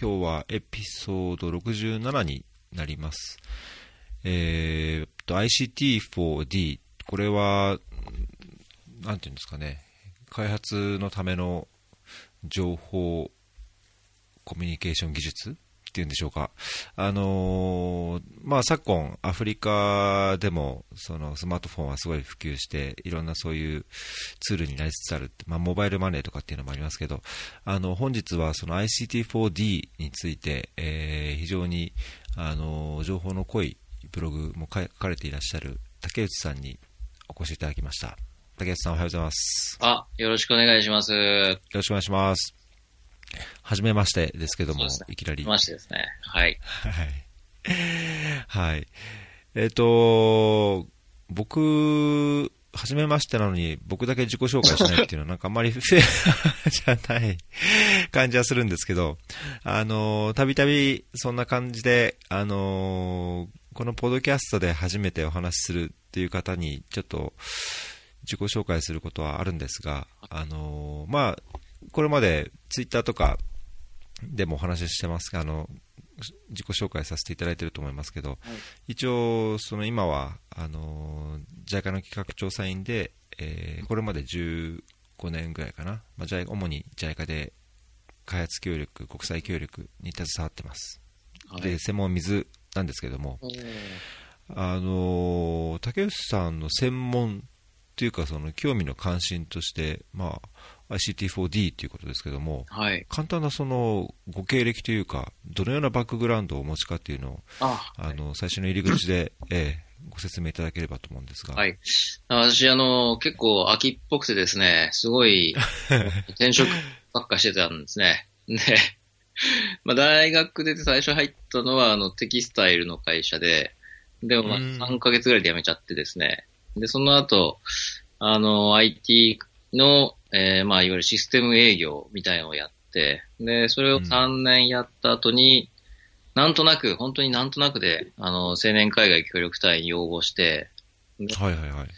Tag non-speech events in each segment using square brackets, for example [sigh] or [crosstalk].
今日はエピソード67になります。えー、と、ICT4D、これは、なんていうんですかね、開発のための情報コミュニケーション技術ていうんでしょうか。あのー、まあ、昨今、アフリカでも、そのスマートフォンはすごい普及して、いろんなそういうツールになりつつある、まあ、モバイルマネーとかっていうのもありますけど、あの、本日はその ICT4D について、えー、非常に、あのー、情報の濃いブログも書かれていらっしゃる竹内さんにお越しいただきました。竹内さんおはようございます。あ、よろしくお願いします。よろしくお願いします。はじめましてですけども、ね、いきなり。ましてですね。はい。はい。はい。えっ、ー、と、僕、はじめましてなのに、僕だけ自己紹介しないっていうのは、なんかあんまりフェアじゃない感じはするんですけど、あの、たびたびそんな感じで、あの、このポッドキャストで初めてお話しするっていう方に、ちょっと自己紹介することはあるんですが、あの、まあ、これまでツイッターとかでもお話ししてますが、あの自己紹介させていただいていると思いますけど、はい、一応、その今はあの JICA の企画調査員で、えー、これまで15年ぐらいかな、まあ、主に JICA で開発協力、国際協力に携わってます。はい、で専門は水なんですけども、あの竹内さんの専門というか、その興味の関心として、まあ、ICT4D ということですけども、はい、簡単なそのご経歴というか、どのようなバックグラウンドをお持ちかというのを、ああの最初の入り口で、えー、ご説明いただければと思うんですが。はい。私、あの、結構秋っぽくてですね、すごい転職ばっかしてたんですね。で、まあ、大学出て最初入ったのは、あの、テキスタイルの会社で、でも、まあ、3ヶ月ぐらいで辞めちゃってですね。で、その後、あの、IT の、えー、まあ、いわゆるシステム営業みたいのをやって、で、それを3年やった後に、うん、なんとなく、本当になんとなくで、あの、青年海外協力隊に要望して、はいはいはい。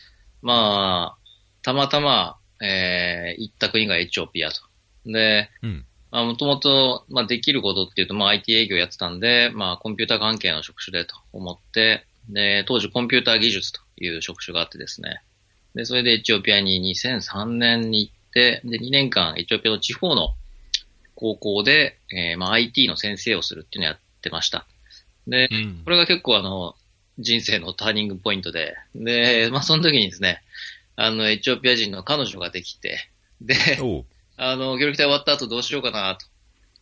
まあ、たまたま、えー、行った国がエチオピアと。で、うん、まあ、もともと、まあ、できることっていうと、まあ、IT 営業やってたんで、まあ、コンピューター関係の職種でと思って、で、当時コンピューター技術という職種があってですね。で、それでエチオピアに2003年に行って、で、2年間エチオピアの地方の高校で、えー、まあ IT の先生をするっていうのをやってました。で、うん、これが結構あの、人生のターニングポイントで、で、まあその時にですね、あの、エチオピア人の彼女ができて、で、[laughs] あの、協力隊終わった後どうしようかなと。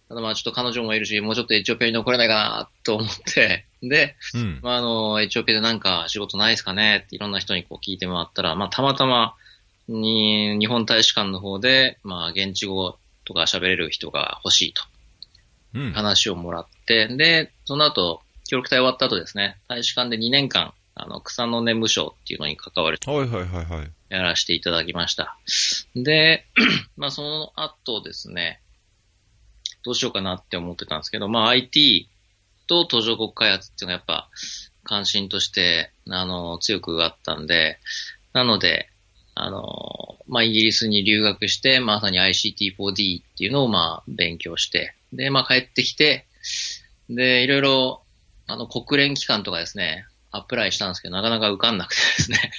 ただまあちょっと彼女もいるし、もうちょっとエチオピアに残れないかなと思って、で、うん、まああの、エチオピアでなんか仕事ないですかねっていろんな人にこう聞いてもらったら、まあたまたま、に、日本大使館の方で、まあ現地語とか喋れる人が欲しいと。話をもらって、うん、で、その後、協力隊終わった後ですね、大使館で2年間、あの、草の根無償っていうのに関わる。はいはいはいはい。やらせていただきました。で、[clears throat] まあその後ですね、どうしようかなって思ってたんですけど、まあ IT と途上国開発っていうのがやっぱ関心として、あの、強くあったんで、なので、あの、まあイギリスに留学して、まさに ICT4D っていうのをまあ勉強して、で、まあ帰ってきて、で、いろいろ、あの、国連機関とかですね、アプライしたんですけど、なかなか受かんなくてですね。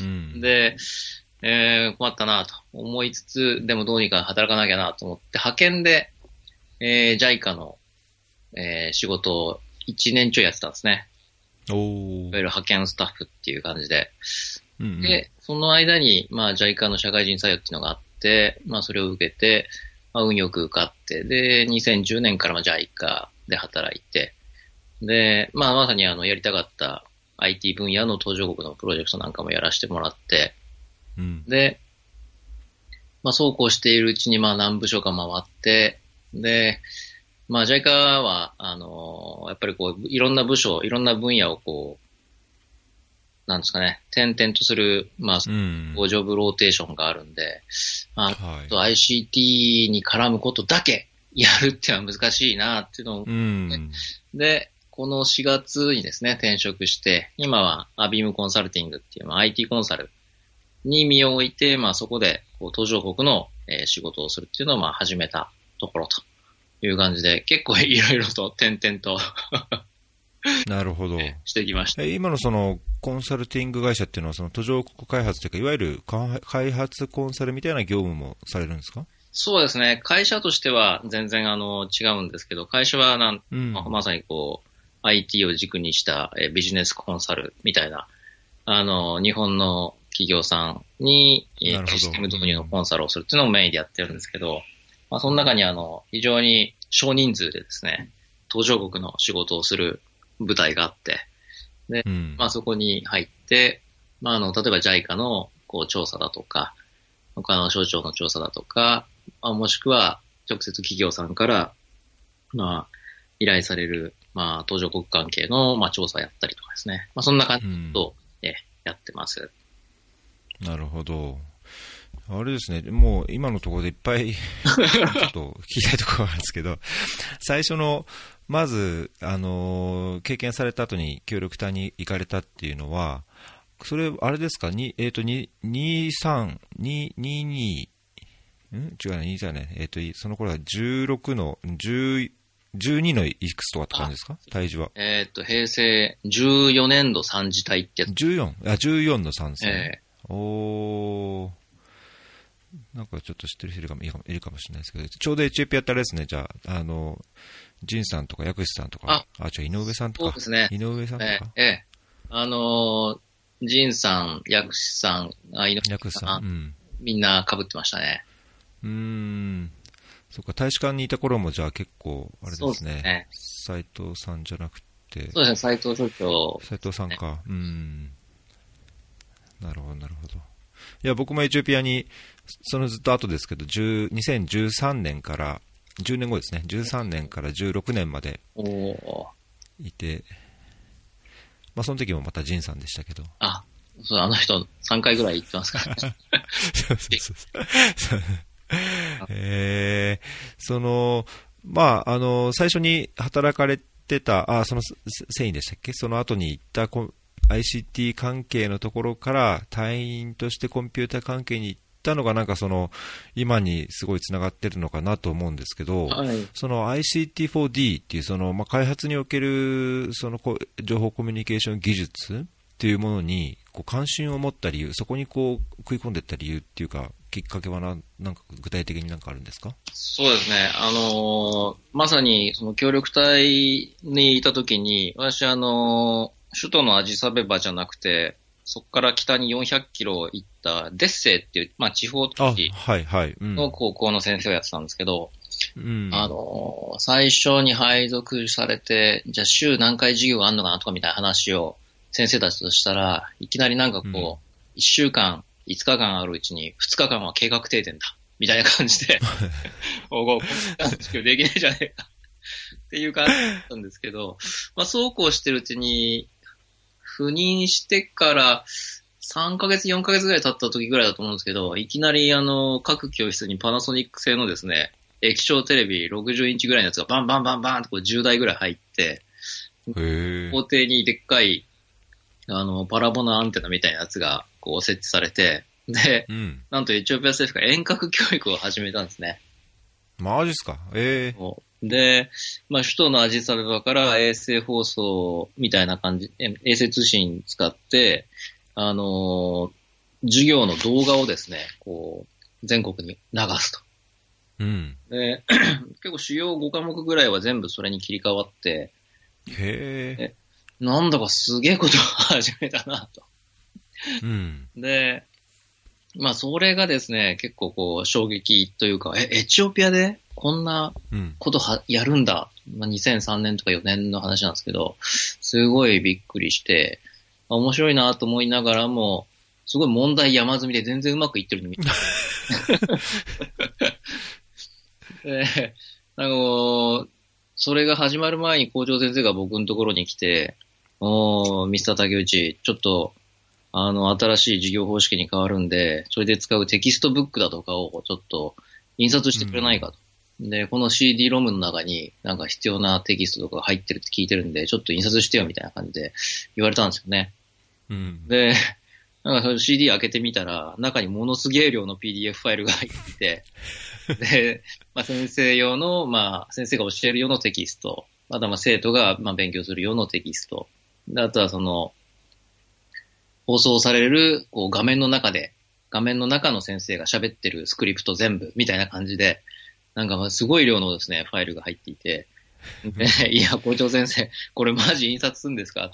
うん、で、えー、困ったなと思いつつ、でもどうにか働かなきゃなと思って、派遣でえー、JICA の、えー、仕事を1年ちょいやってたんですね。おいわゆる派遣スタッフっていう感じで。うんうん、で、その間に、まあ、JICA の社会人採用っていうのがあって、まあ、それを受けて、まあ、運よく受かって、で、2010年から JICA で働いて、で、まあ、まさにあの、やりたかった IT 分野の途上国のプロジェクトなんかもやらせてもらって、うん、で、まあ、そうこうしているうちに、まあ、何部署か回って、で、まあ、JICA は、あのー、やっぱりこう、いろんな部署、いろんな分野をこう、なんですかね、点々とする、まあ、うん、ジョブローテーションがあるんで、まあ、はい、ICT に絡むことだけやるっていうのは難しいなっていうのを、うん、で、この4月にですね、転職して、今はアビームコンサルティングっていう、まあ、IT コンサルに身を置いて、まあそこで、こう、途上国の、えー、仕事をするっていうのを、まあ始めたところといいう感じで、結構いろいろと点々と [laughs] なるほど。してきました。今のそのコンサルティング会社っていうのは、その途上国開発というか、いわゆる開発コンサルみたいな業務もされるんですか？そうですね。会社としては全然あの違うんですけど、会社はなん、うん、ままさにこう、IT を軸にしたビジネスコンサルみたいな、あの、日本の企業さんにシステム導入のコンサルをするっていうのをメインでやってるんですけど、まあ、その中にあの、非常に少人数でですね、途上国の仕事をする部隊があって、で、うん、まあそこに入って、まああの、例えば JICA のこう調査だとか、他の省庁の調査だとか、まあ、もしくは直接企業さんから、まあ、依頼される、まあ、途上国関係の、まあ、調査やったりとかですね。まあ、そんな感じと、うん、え、やってます。なるほど。あれですね、もう今のところでいっぱい [laughs] ちょっと聞きたいところがあるんですけど、最初の、まず、あのー、経験された後に協力隊に行かれたっていうのは、それ、あれですか、にえっ、ー、と、2、3、2、2、2、ん？違うね、2じゃね、えっ、ー、と、その頃は16の、10、12のいくつとかって感じですか？体重は。えっ、と、平成14年度3次隊ってやつ。14? あ、14の3ですね。えー、おー。なんかちょっと知ってる人いるかもいるかもしれないですけど、ちょうどエチオピアってあれですね、じゃあ、あの、ジンさんとか薬師さんとか、あ、あじゃ井上さんとか。そうですね。井上さんとか？ええあのー、ジンさん、薬師さん、あ、井上さん、うん、みんな被ってましたね。うん。そっか、大使館にいた頃もじゃあ結構、あれですね。斎、ね、藤さんじゃなくて。そうですね、斎藤所長、斎藤さんか。うん。なるほど、なるほど。いや、僕もエチオピアにそのずっと後ですけど、2013年から、10年後ですね、13年から16年までいて、まあ、その時もまた仁さんでしたけど。あ、そう、あの人3回ぐらい行ってますから。[laughs] そうそうそう。えー、その、まあ、あの、最初に働かれてた、あ、その繊維でしたっけ？その後に行った ICT 関係のところから隊員としてコンピューター関係に行ったのがなんかその今にすごいつながってるのかなと思うんですけど、はい、その ICT4D っていうその、まあ、開発におけるその情報コミュニケーション技術っていうものにこう関心を持った理由、そこにこう食い込んでいった理由っていうか、きっかけはななんか具体的になんかあるんですか？そうですね。あのー、まさにその協力隊にいたときに、私あのー、首都のアジサベバじゃなくて、そこから北に400キロ行ったデッセイっていう、まあ地方都市の高校の先生をやってたんですけど、うん、あの、最初に配属されて、じゃあ週何回授業があるのかなとかみたいな話を先生たちとしたら、いきなりなんかこう、うん、1週間、5日間あるうちに2日間は計画停電だ。みたいな感じで、[laughs] おご、こんな授業できないじゃねえか。っていう感じだったんですけど、まあそうこうしてるうちに、赴任してから3ヶ月、4ヶ月ぐらい経った時ぐらいだと思うんですけど、いきなりあの、各教室にパナソニック製のですね、液晶テレビ60インチぐらいのやつがバンバンバンバンってこう10台ぐらい入って、校庭にでっかい、あの、パラボナアンテナみたいなやつがこう設置されて、で、うん、なんとエチオピア政府が遠隔教育を始めたんですね。マジっすか？ええー、で、まあ、首都のアジサベバから衛星放送みたいな感じ、衛星通信使って、あのー、授業の動画をですね、こう、全国に流すと。うん。で、[clears throat] 結構主要5科目ぐらいは全部それに切り替わって、へえ。なんだかすげえことを始めたなと。うん。で、まあそれがですね、結構こう衝撃というか、え、エチオピアでこんなことは、やるんだ。まあ、2003年とか4年の話なんですけど、すごいびっくりして、まあ、面白いなと思いながらも、すごい問題山積みで全然うまくいってるの見て。で、[laughs] あのそれが始まる前に校長先生が僕のところに来て、おー、ミスター竹内、ちょっと、あの、新しい授業方式に変わるんで、それで使うテキストブックだとかをちょっと印刷してくれないかと。で、この CD ロムの中になんか必要なテキストとか入ってるって聞いてるんで、ちょっと印刷してよみたいな感じで言われたんですよね。うん、で、[laughs] なんかその CD 開けてみたら、中にものすげえ量の PDF ファイルが入ってて、[laughs] で、まあ、先生用の、まあ、先生が教える用のテキスト、またまあ生徒がまあ勉強する用のテキスト、であとはその、放送されるこう画面の中で、画面の中の先生が喋ってるスクリプト全部みたいな感じで、なんかすごい量のですね、ファイルが入っていて、[laughs] いや、校長先生、これマジ印刷するんですか？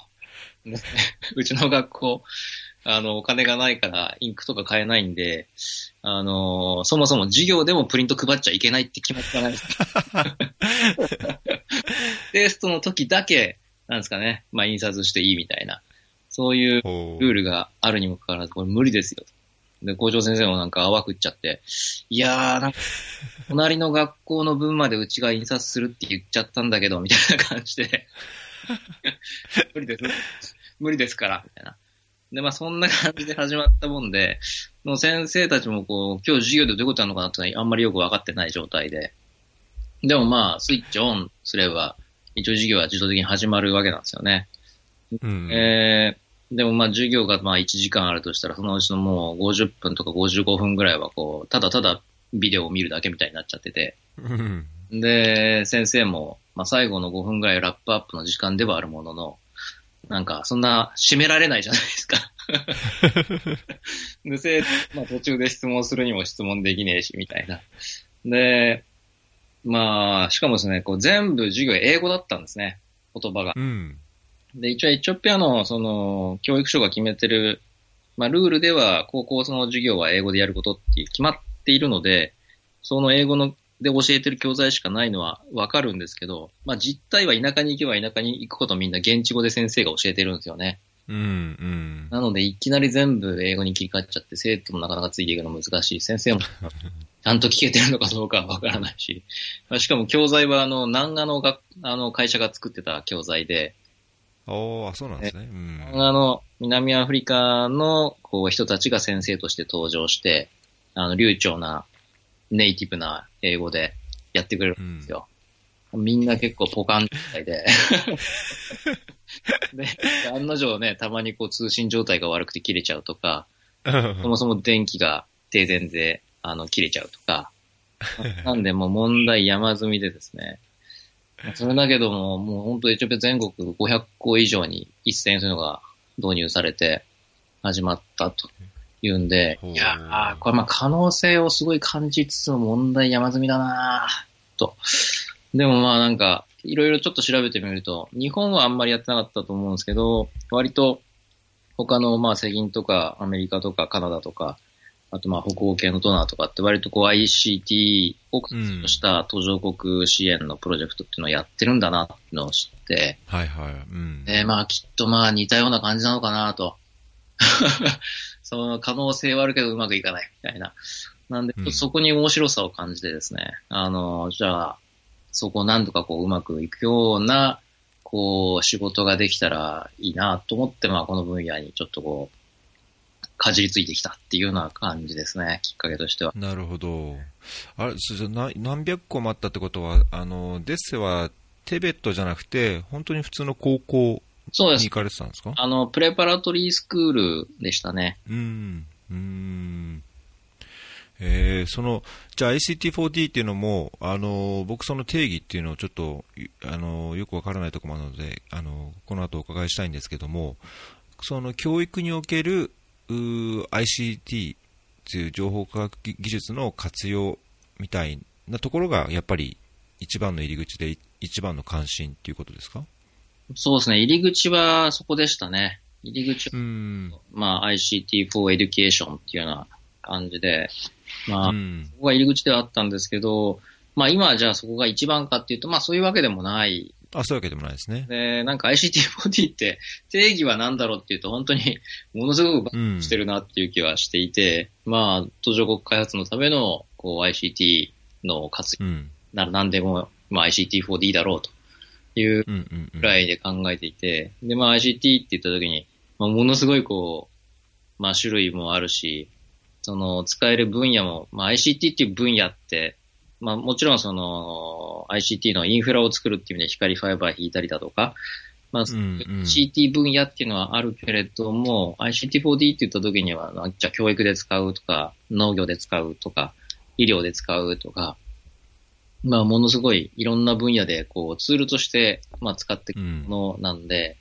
[laughs] うちの学校、あの、お金がないからインクとか買えないんで、あのそもそも授業でもプリント配っちゃいけないって決まってない。です。テストの時だけ、なんですかね、まあ印刷していいみたいな、そういうルールがあるにもかかわらず、これ無理ですよ。で、校長先生もなんか泡食っちゃって、いやー、なんか、隣の学校の分までうちが印刷するって言っちゃったんだけど、みたいな感じで、[laughs] 無理です。無理ですから、みたいな。で、まあそんな感じで始まったもんで、もう先生たちもこう、今日授業でどういうことなのかなってあんまりよくわかってない状態で。でもまあ、スイッチオンすれば、一応授業は自動的に始まるわけなんですよね。うん、えー、でもまあ授業がまあ1時間あるとしたら、そのうちのもう50分とか55分ぐらいはこう、ただただビデオを見るだけみたいになっちゃってて。で、先生も、まあ最後の5分ぐらいラップアップの時間ではあるものの、なんか、そんな、締められないじゃないですか。[laughs] で、せまあ途中で質問するにも質問できねえし、みたいな。で、まあ、しかもですね、こう全部授業英語だったんですね、言葉が。うん、で、一応エチオピアの、その、教育省が決めてる、まあ、ルールでは、高校その授業は英語でやることって決まっているので、その英語ので教えてる教材しかないのはわかるんですけど、まあ実態は田舎に行けば田舎に行くことみんな現地語で先生が教えてるんですよね。うん、うん。なのでいきなり全部英語に切り替わっちゃって生徒もなかなかついていくの難しい。先生も [laughs] ちゃんと聞けてるのかどうかはわからないし。しかも教材はあの、南画のがあの会社が作ってた教材で、おあ、そうなんですね。うん、あの、南アフリカのこう人たちが先生として登場して、あの、流暢なネイティブな英語でやってくれるんですよ。うん、みんな結構ポカン状態で。[laughs] で、案の定ね、たまにこう通信状態が悪くて切れちゃうとか、そもそも電気が停電で、あの、切れちゃうとか、なんでもう問題山積みでですね、それだけども、もう本当エチオピア全国500校以上に一斉にそういうのが導入されて始まったと言うんで、いやー、これまあ可能性をすごい感じつつも問題山積みだなー。と。でもまあなんか、いろいろちょっと調べてみると、日本はあんまりやってなかったと思うんですけど、割と他のまあ世銀とかアメリカとかカナダとか、あとまあ北欧系のドナーとかって割とこう ICT を活用した途上国支援のプロジェクトっていうのをやってるんだなっていうのを知って、はいはい。うん、で、まあきっとまあ似たような感じなのかなと。[laughs] その可能性はあるけどうまくいかないみたいな。なんで、そこに面白さを感じてですね、うん、あの、じゃあ、そこを何とかこううまくいくような、こう、仕事ができたらいいなと思って、まあ、この分野にちょっとこう、かじりついてきたっていうような感じですね、きっかけとしては。なるほど。あれ、そ何百個もあったってことは、あの、デッセはテベットじゃなくて、本当に普通の高校。に行かれてたんですか？あの、プレパラトリースクールでしたね。うん。うん。えー、その、じゃあ ICT4D っていうのも、あの、僕その定義っていうのをちょっと、あの、よくわからないところなので、あの、この後お伺いしたいんですけども、その教育における、ICT という情報科学技術の活用みたいなところが、やっぱり一番の入り口で一番の関心っていうことですか？そうですね。入り口はそこでしたね。入り口は、まあ ICT for Education っていうような感じで、まあ、そこが入り口ではあったんですけど、まあ今はじゃあそこが一番かっていうと、まあそういうわけでもない。あ、そういうわけでもないですね。で、なんか ICT40 って定義は何だろうっていうと本当に [laughs] ものすごくバッしてるなっていう気はしていて、うん、まあ途上国開発のためのこう ICT の活用、うん、なら何でも、まあ ICT4D だろうというくらいで考えていて、で、まあ ICT って言った時に、まあ、ものすごいこう、まあ種類もあるし、その使える分野も、まあ ICT っていう分野って、まあもちろんその ICT のインフラを作るっていう意味で光ファイバー引いたりだとか、まあ、ICT 分野っていうのはあるけれども、ICT4D って言った時には、じゃあ教育で使うとか、農業で使うとか、医医療で使うとか、まあ、ものすごいいろんな分野で、こう、ツールとして、まあ、使っていくものなんで、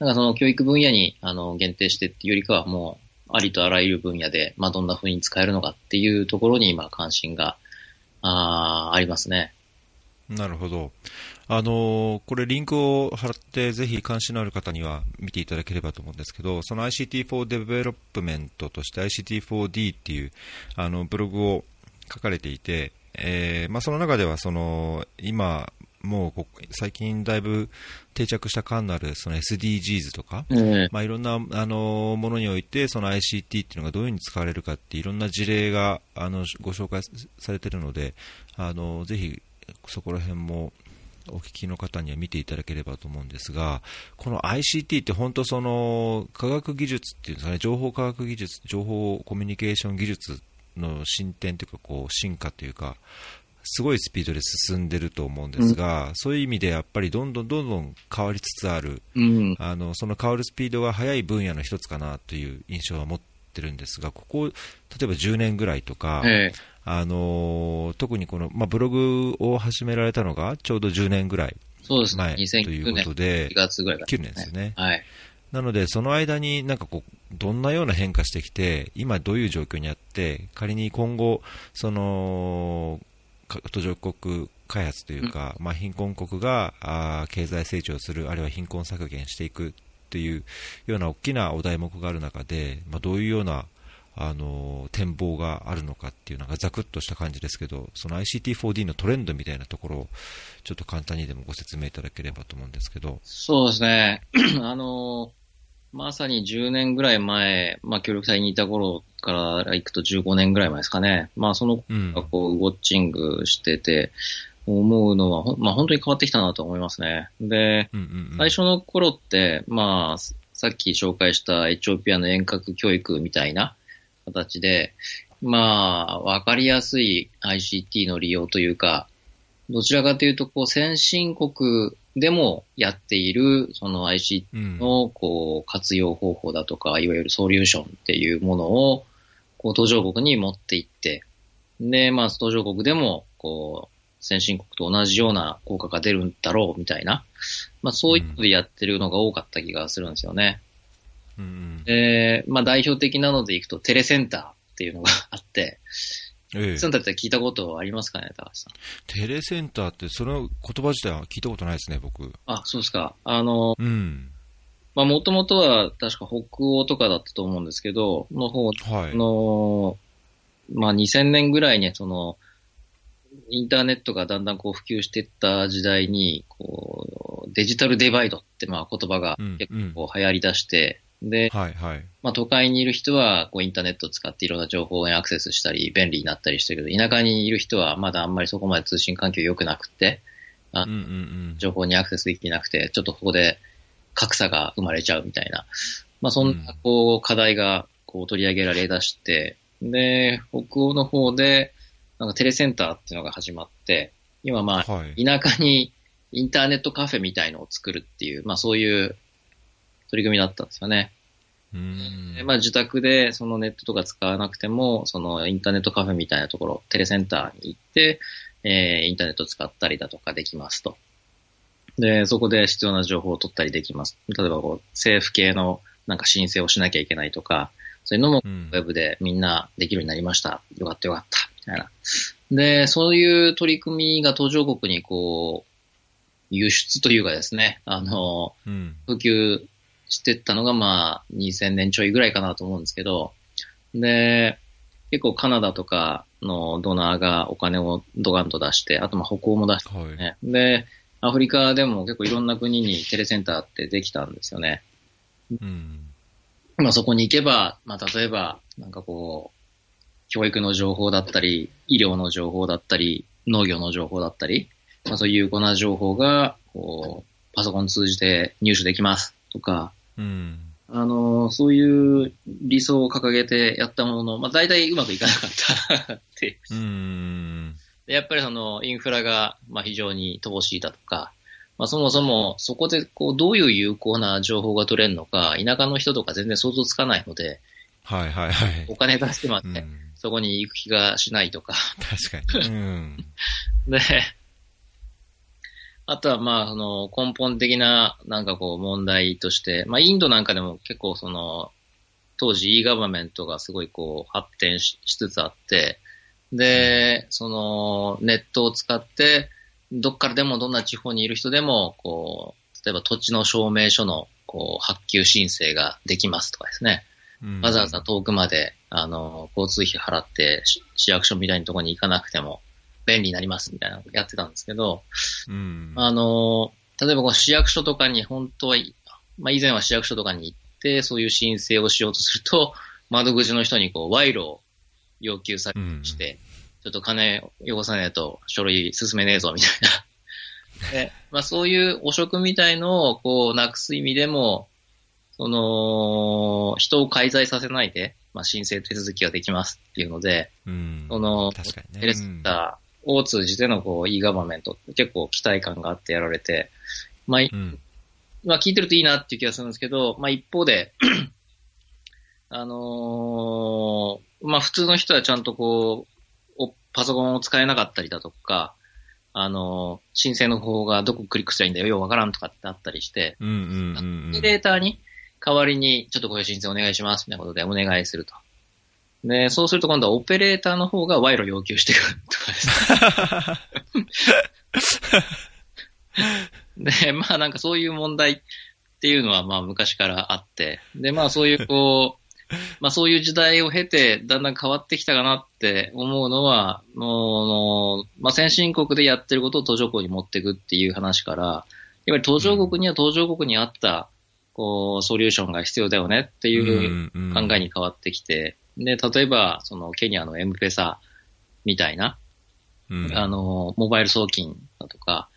うん、なんかその教育分野に、あの、限定してっていうよりかは、もう、ありとあらゆる分野で、まあ、どんな風に使えるのかっていうところに、今、関心が、あありますね。なるほど。あのー、これリンクを貼って、ぜひ関心のある方には見ていただければと思うんですけど、その ICT4 デベロップメントとして ICT4D っていうあのブログを書かれていて、えー、まあ、その中ではその今、もう最近だいぶ定着した感のあるその SDGs とか、うん、まあ、いろんなあのものにおいてその ICT っていうのがどういうふうに使われるかっていろんな事例があのご紹介されているのであのぜひそこら辺もお聞きの方には見ていただければと思うんですが、この ICT って本当その科学技術っていうんですかね、情報科学技術、情報コミュニケーション技術の進展というか、こう進化というか、すごいスピードで進んでると思うんですが、うん、そういう意味でやっぱりどんどんどんどん変わりつつある、うん、あのその変わるスピードが速い分野の一つかなという印象は持ってるんですが、ここ、例えば10年ぐらいとか、ええ、あの特にこの、まあ、ブログを始められたのがちょうど10年ぐらい前ということで、9月ぐらい9年ですよね。はい。なので、その間になんかこう、どんなような変化してきて、今どういう状況にあって、仮に今後、その、途上国開発というか、うん、まあ、貧困国があ経済成長する、あるいは貧困削減していくというような大きなお題目がある中で、まあ、どういうようなあの展望があるのかっていうのがざくっとした感じですけど、その ICT4D のトレンドみたいなところを、ちょっと簡単にでもご説明いただければと思うんですけど。そうですね。[clears throat] あの、まさに10年ぐらい前、まあ、協力隊にいた頃から行くと15年ぐらい前ですかね。まあ、その、こう、ウォッチングしてて、思うのは、まあ、本当に変わってきたなと思いますね。で、最初の頃って、まあ、さっき紹介したエチオピアの遠隔教育みたいな、形で、まあ、わかりやすい ICT の利用というか、どちらかというと、こう、先進国でもやっている、その ICT の、こう、活用方法だとか、いわゆるソリューションっていうものを、こう、途上国に持っていって、で、まあ、途上国でも、こう、先進国と同じような効果が出るんだろう、みたいな、まあ、そういうことでやってるのが多かった気がするんですよね。うん、で、まあ代表的なのでいくとテレセンターっていうのがあって、ええ、センターって聞いたことありますかね、高橋さん。テレセンターって、その言葉自体は聞いたことないですね、僕。あ、そうですか。あの、うん。まあ、もともとは確か北欧とかだったと思うんですけど、の方、はい、の、まあ、2000年ぐらいに、その、インターネットがだんだんこう普及していった時代に、こう、デジタルデバイドってまあ言葉が結構流行り出して、で、はいはい。まあ都会にいる人はこうインターネットを使っていろんな情報にアクセスしたり便利になったりしてるけど、田舎にいる人はまだあんまりそこまで通信環境良くなくて、あうんうんうん、情報にアクセスできなくて、ちょっとここで格差が生まれちゃうみたいな。まあそんなこう課題がこう取り上げられ出して、で、北欧の方でなんかテレセンターっていうのが始まって、今まあ、田舎にインターネットカフェみたいのを作るっていう、まあそういう取り組みだったんですよね。でまあ、自宅でそのネットとか使わなくても、そのインターネットカフェみたいなところ、テレセンターに行って、えー、インターネットを使ったりだとかできますと。で、そこで必要な情報を取ったりできます。例えばこう、政府系のなんか申請をしなきゃいけないとか、そういうのもウェブでみんなできるようになりました。よかったよかった。みたいな。で、そういう取り組みが途上国にこう、輸出というかですね、あの、うん、普及してったのが、まあ、2000年ちょいぐらいかなと思うんですけど、で、結構カナダとかのドナーがお金をドガンと出して、あとまあ北欧も出して、ね、はい、で、アフリカでも結構いろんな国にテレセンターってできたんですよね。うん。まあそこに行けば、まあ例えば、なんかこう、教育の情報だったり、医療の情報だったり、農業の情報だったり、まあそういう有効な情報が、こう、パソコン通じて入手できますとか、うん、あの、そういう理想を掲げてやったものの、まあ、大体うまくいかなかったってうん、やっぱりそのインフラが、まあ、非常に乏しいだとか、まあ、そもそもそこでこうどういう有効な情報が取れるのか、田舎の人とか全然想像つかないので、はいはいはい。お金出してまで、うん、そこに行く気がしないとか。確かに。うん、[laughs] で、あとはまあ、その根本的ななんかこう問題として、まあインドなんかでも結構その、当時 e ガバメントがすごいこう発展しつつあって、で、そのネットを使って、どっからでもどんな地方にいる人でも、こう、例えば土地の証明書のこう発給申請ができますとかですね。わざわざ遠くまで、あの、交通費払って市役所みたいなところに行かなくても、便利になりますみたいなのやってたんですけど、うん、あの、例えばこう市役所とかに本当は、まあ以前は市役所とかに行って、そういう申請をしようとすると、[laughs] 窓口の人にこう賄賂を要求されして、うん、ちょっと金汚さねえと書類進めねえぞみたいな。[laughs] で、まあそういう汚職みたいのをこうなくす意味でも、その、人を介在させないで、まあ申請手続きができますっていうので、うん、その、ね、テレスタを通じてのこう e ガバメント結構期待感があってやられて、まあ、うん、まあ聞いてるといいなっていう気がするんですけど、まあ一方で [clears throat] あのー、まあ普通の人はちゃんとこう、パソコンを使えなかったりだとか、あのー、申請の方法がどこクリックしたらいいんだよ、ようわからんとかってあったりして、うんうんうん、データに代わりにちょっとこういう申請お願いしますみたいなことでお願いすると。で、そうすると今度はオペレーターの方が賄賂要求してくるとかです [laughs] で、まあなんかそういう問題っていうのはまあ昔からあって、で、まあそういうこう、[laughs] まあそういう時代を経てだんだん変わってきたかなって思うのは、もう、まあ先進国でやってることを途上国に持っていくっていう話から、やっぱり途上国には途上国にあった、こう、ソリューションが必要だよねっていう考えに変わってきて、で、例えば、その、ケニアのエムペサみたいな、うん、あの、モバイル送金だとか、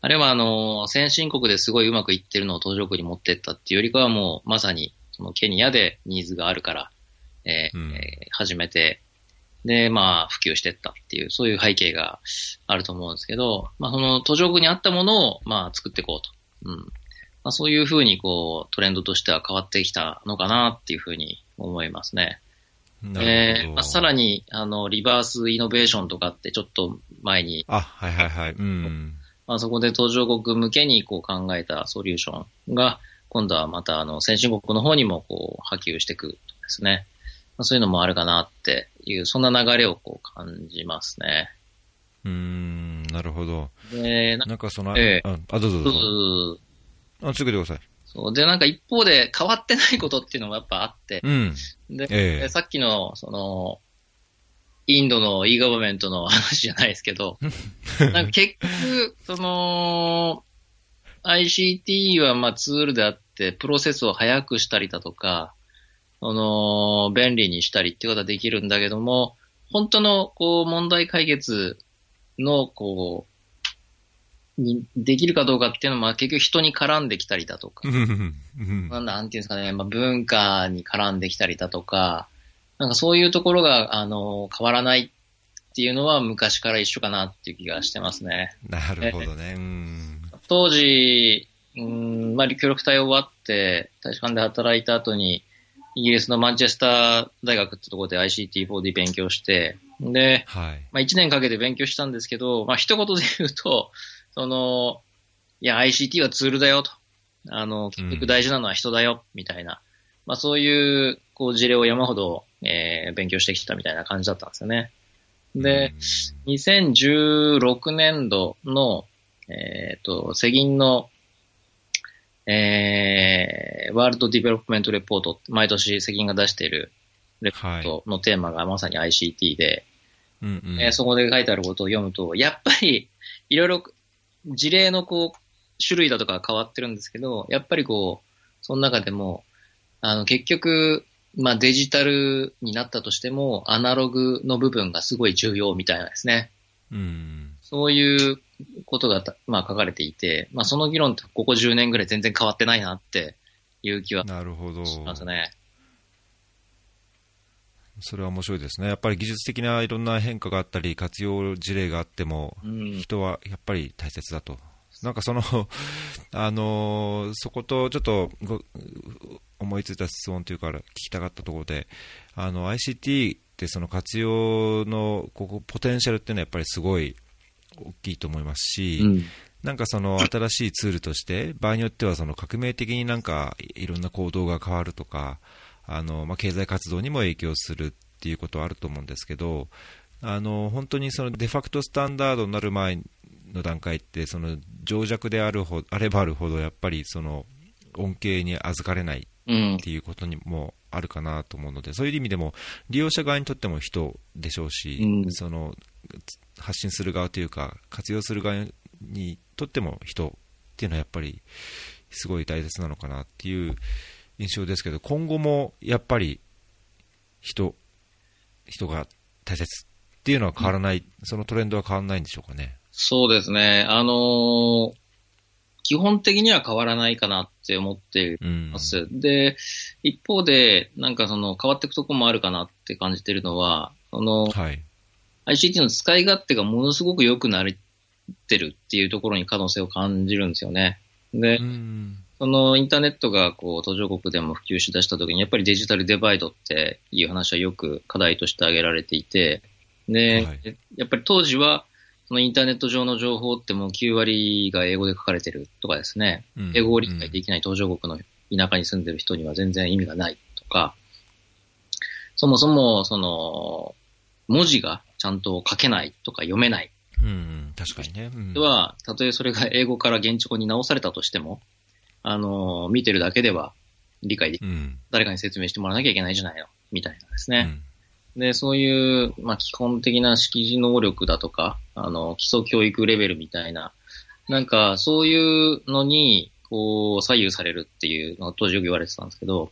あれはあの、先進国ですごいうまくいってるのを途上国に持ってったっていうよりかはもう、まさに、そのケニアでニーズがあるから、えー、うん、えー、始めて、で、まあ、普及してったっていう、そういう背景があると思うんですけど、まあ、その途上国にあったものを、まあ、作っていこうと。うん。まあ、そういうふうに、こう、トレンドとしては変わってきたのかなっていうふうに思いますね。えーまあ、さらに、あの、リバースイノベーションとかってちょっと前に。あ、はいはいはい。うん。まあ、そこで途上国向けにこう考えたソリューションが、今度はまたあの、先進国の方にもこう波及していくですね。まあ、そういうのもあるかなっていう、そんな流れをこう感じますね。うん、なるほど。で、なんかその、えー、あ、どうぞどうぞ。あ、続けてください。で、なんか一方で変わってないことっていうのもやっぱあって、うん、で、えー、さっきの、その、インドの e ガバメントの話じゃないですけど、[laughs] なんか結局、その、ICT はまあツールであって、プロセスを早くしたりだとか、その、便利にしたりっていうことはできるんだけども、本当の、こう、問題解決の、こう、にできるかどうかっていうのは、結局人に絡んできたりだとか、まあ、なんていうんですかね、まあ、文化に絡んできたりだとか、なんかそういうところが、あの、変わらないっていうのは昔から一緒かなっていう気がしてますね。なるほどね。当時、うん、まあ、協力隊終わって、大使館で働いた後に、イギリスのマンチェスター大学ってところで ICT4D 勉強して、で、はい、まあ1年かけて勉強したんですけど、まあ一言で言うと、その、いや、ICT はツールだよと。あの、結局大事なのは人だよ、みたいな。まあそういう、こう、事例を山ほど、えー、勉強してきたみたいな感じだったんですよね。で、2016年度の、えっ、ー、と、世銀の、えー、ワールドディベロップメントレポート、毎年世銀が出しているレポートのテーマがまさに ICT で、うんうん、えー、そこで書いてあることを読むと、やっぱり、いろいろ事例のこう、種類だとか変わってるんですけど、やっぱりこう、その中でも、あの、結局、まあデジタルになったとしても、アナログの部分がすごい重要みたいなんですね。うん。そういうことが、まあ書かれていて、まあその議論ってここ10年ぐらい全然変わってないなっていう気はなるほど。それは面白いですね。やっぱり技術的ないろんな変化があったり、活用事例があっても、人はやっぱり大切だと。なんかその [laughs] あのー、そことちょっと思いついた質問というか、聞きたかったところで、あの、ICT ってその活用のここポテンシャルっていうのはやっぱりすごい大きいと思いますし、うん、なんかその新しいツールとして、場合によってはその革命的になんかいろんな行動が変わるとか、あのまあ、経済活動にも影響するっていうことはあると思うんですけど、あの本当にそのデファクトスタンダードになる前の段階って、その情弱であるほあればあるほど、やっぱりその恩恵に預かれないっていうことにもあるかなと思うので、そういう意味でも利用者側にとっても人でしょうし、うん、その発信する側というか、活用する側にとっても人っていうのはやっぱりすごい大切なのかなっていう印象ですけど、今後もやっぱり人、人が大切っていうのは変わらない、うん、そのトレンドは変わらないんでしょうかね。そうですね。あのー、基本的には変わらないかなって思っています。うん、で、一方で、なんかその変わっていくところもあるかなって感じてるのは、その、はい、ICT の使い勝手がものすごく良くなってるっていうところに可能性を感じるんですよね。で、そのインターネットがこう途上国でも普及しだした時に、やっぱりデジタルデバイドっていう話はよく課題として挙げられていて、で、はい、やっぱり当時は、そのインターネット上の情報ってもう9割が英語で書かれてるとかですね、うん、英語を理解できない途上国の田舎に住んでる人には全然意味がないとか、そもそも、その、文字がちゃんと書けないとか読めない。うん、確かにね。うん、では、たとえそれが英語から現地語に直されたとしても、あの、見てるだけでは理解できない。うん、誰かに説明してもらわなきゃいけないじゃないの、みたいなですね。うん、で、そういう、まあ、基本的な識字能力だとか、あの、基礎教育レベルみたいな、なんか、そういうのに、こう、左右されるっていうのが当時よく言われてたんですけど、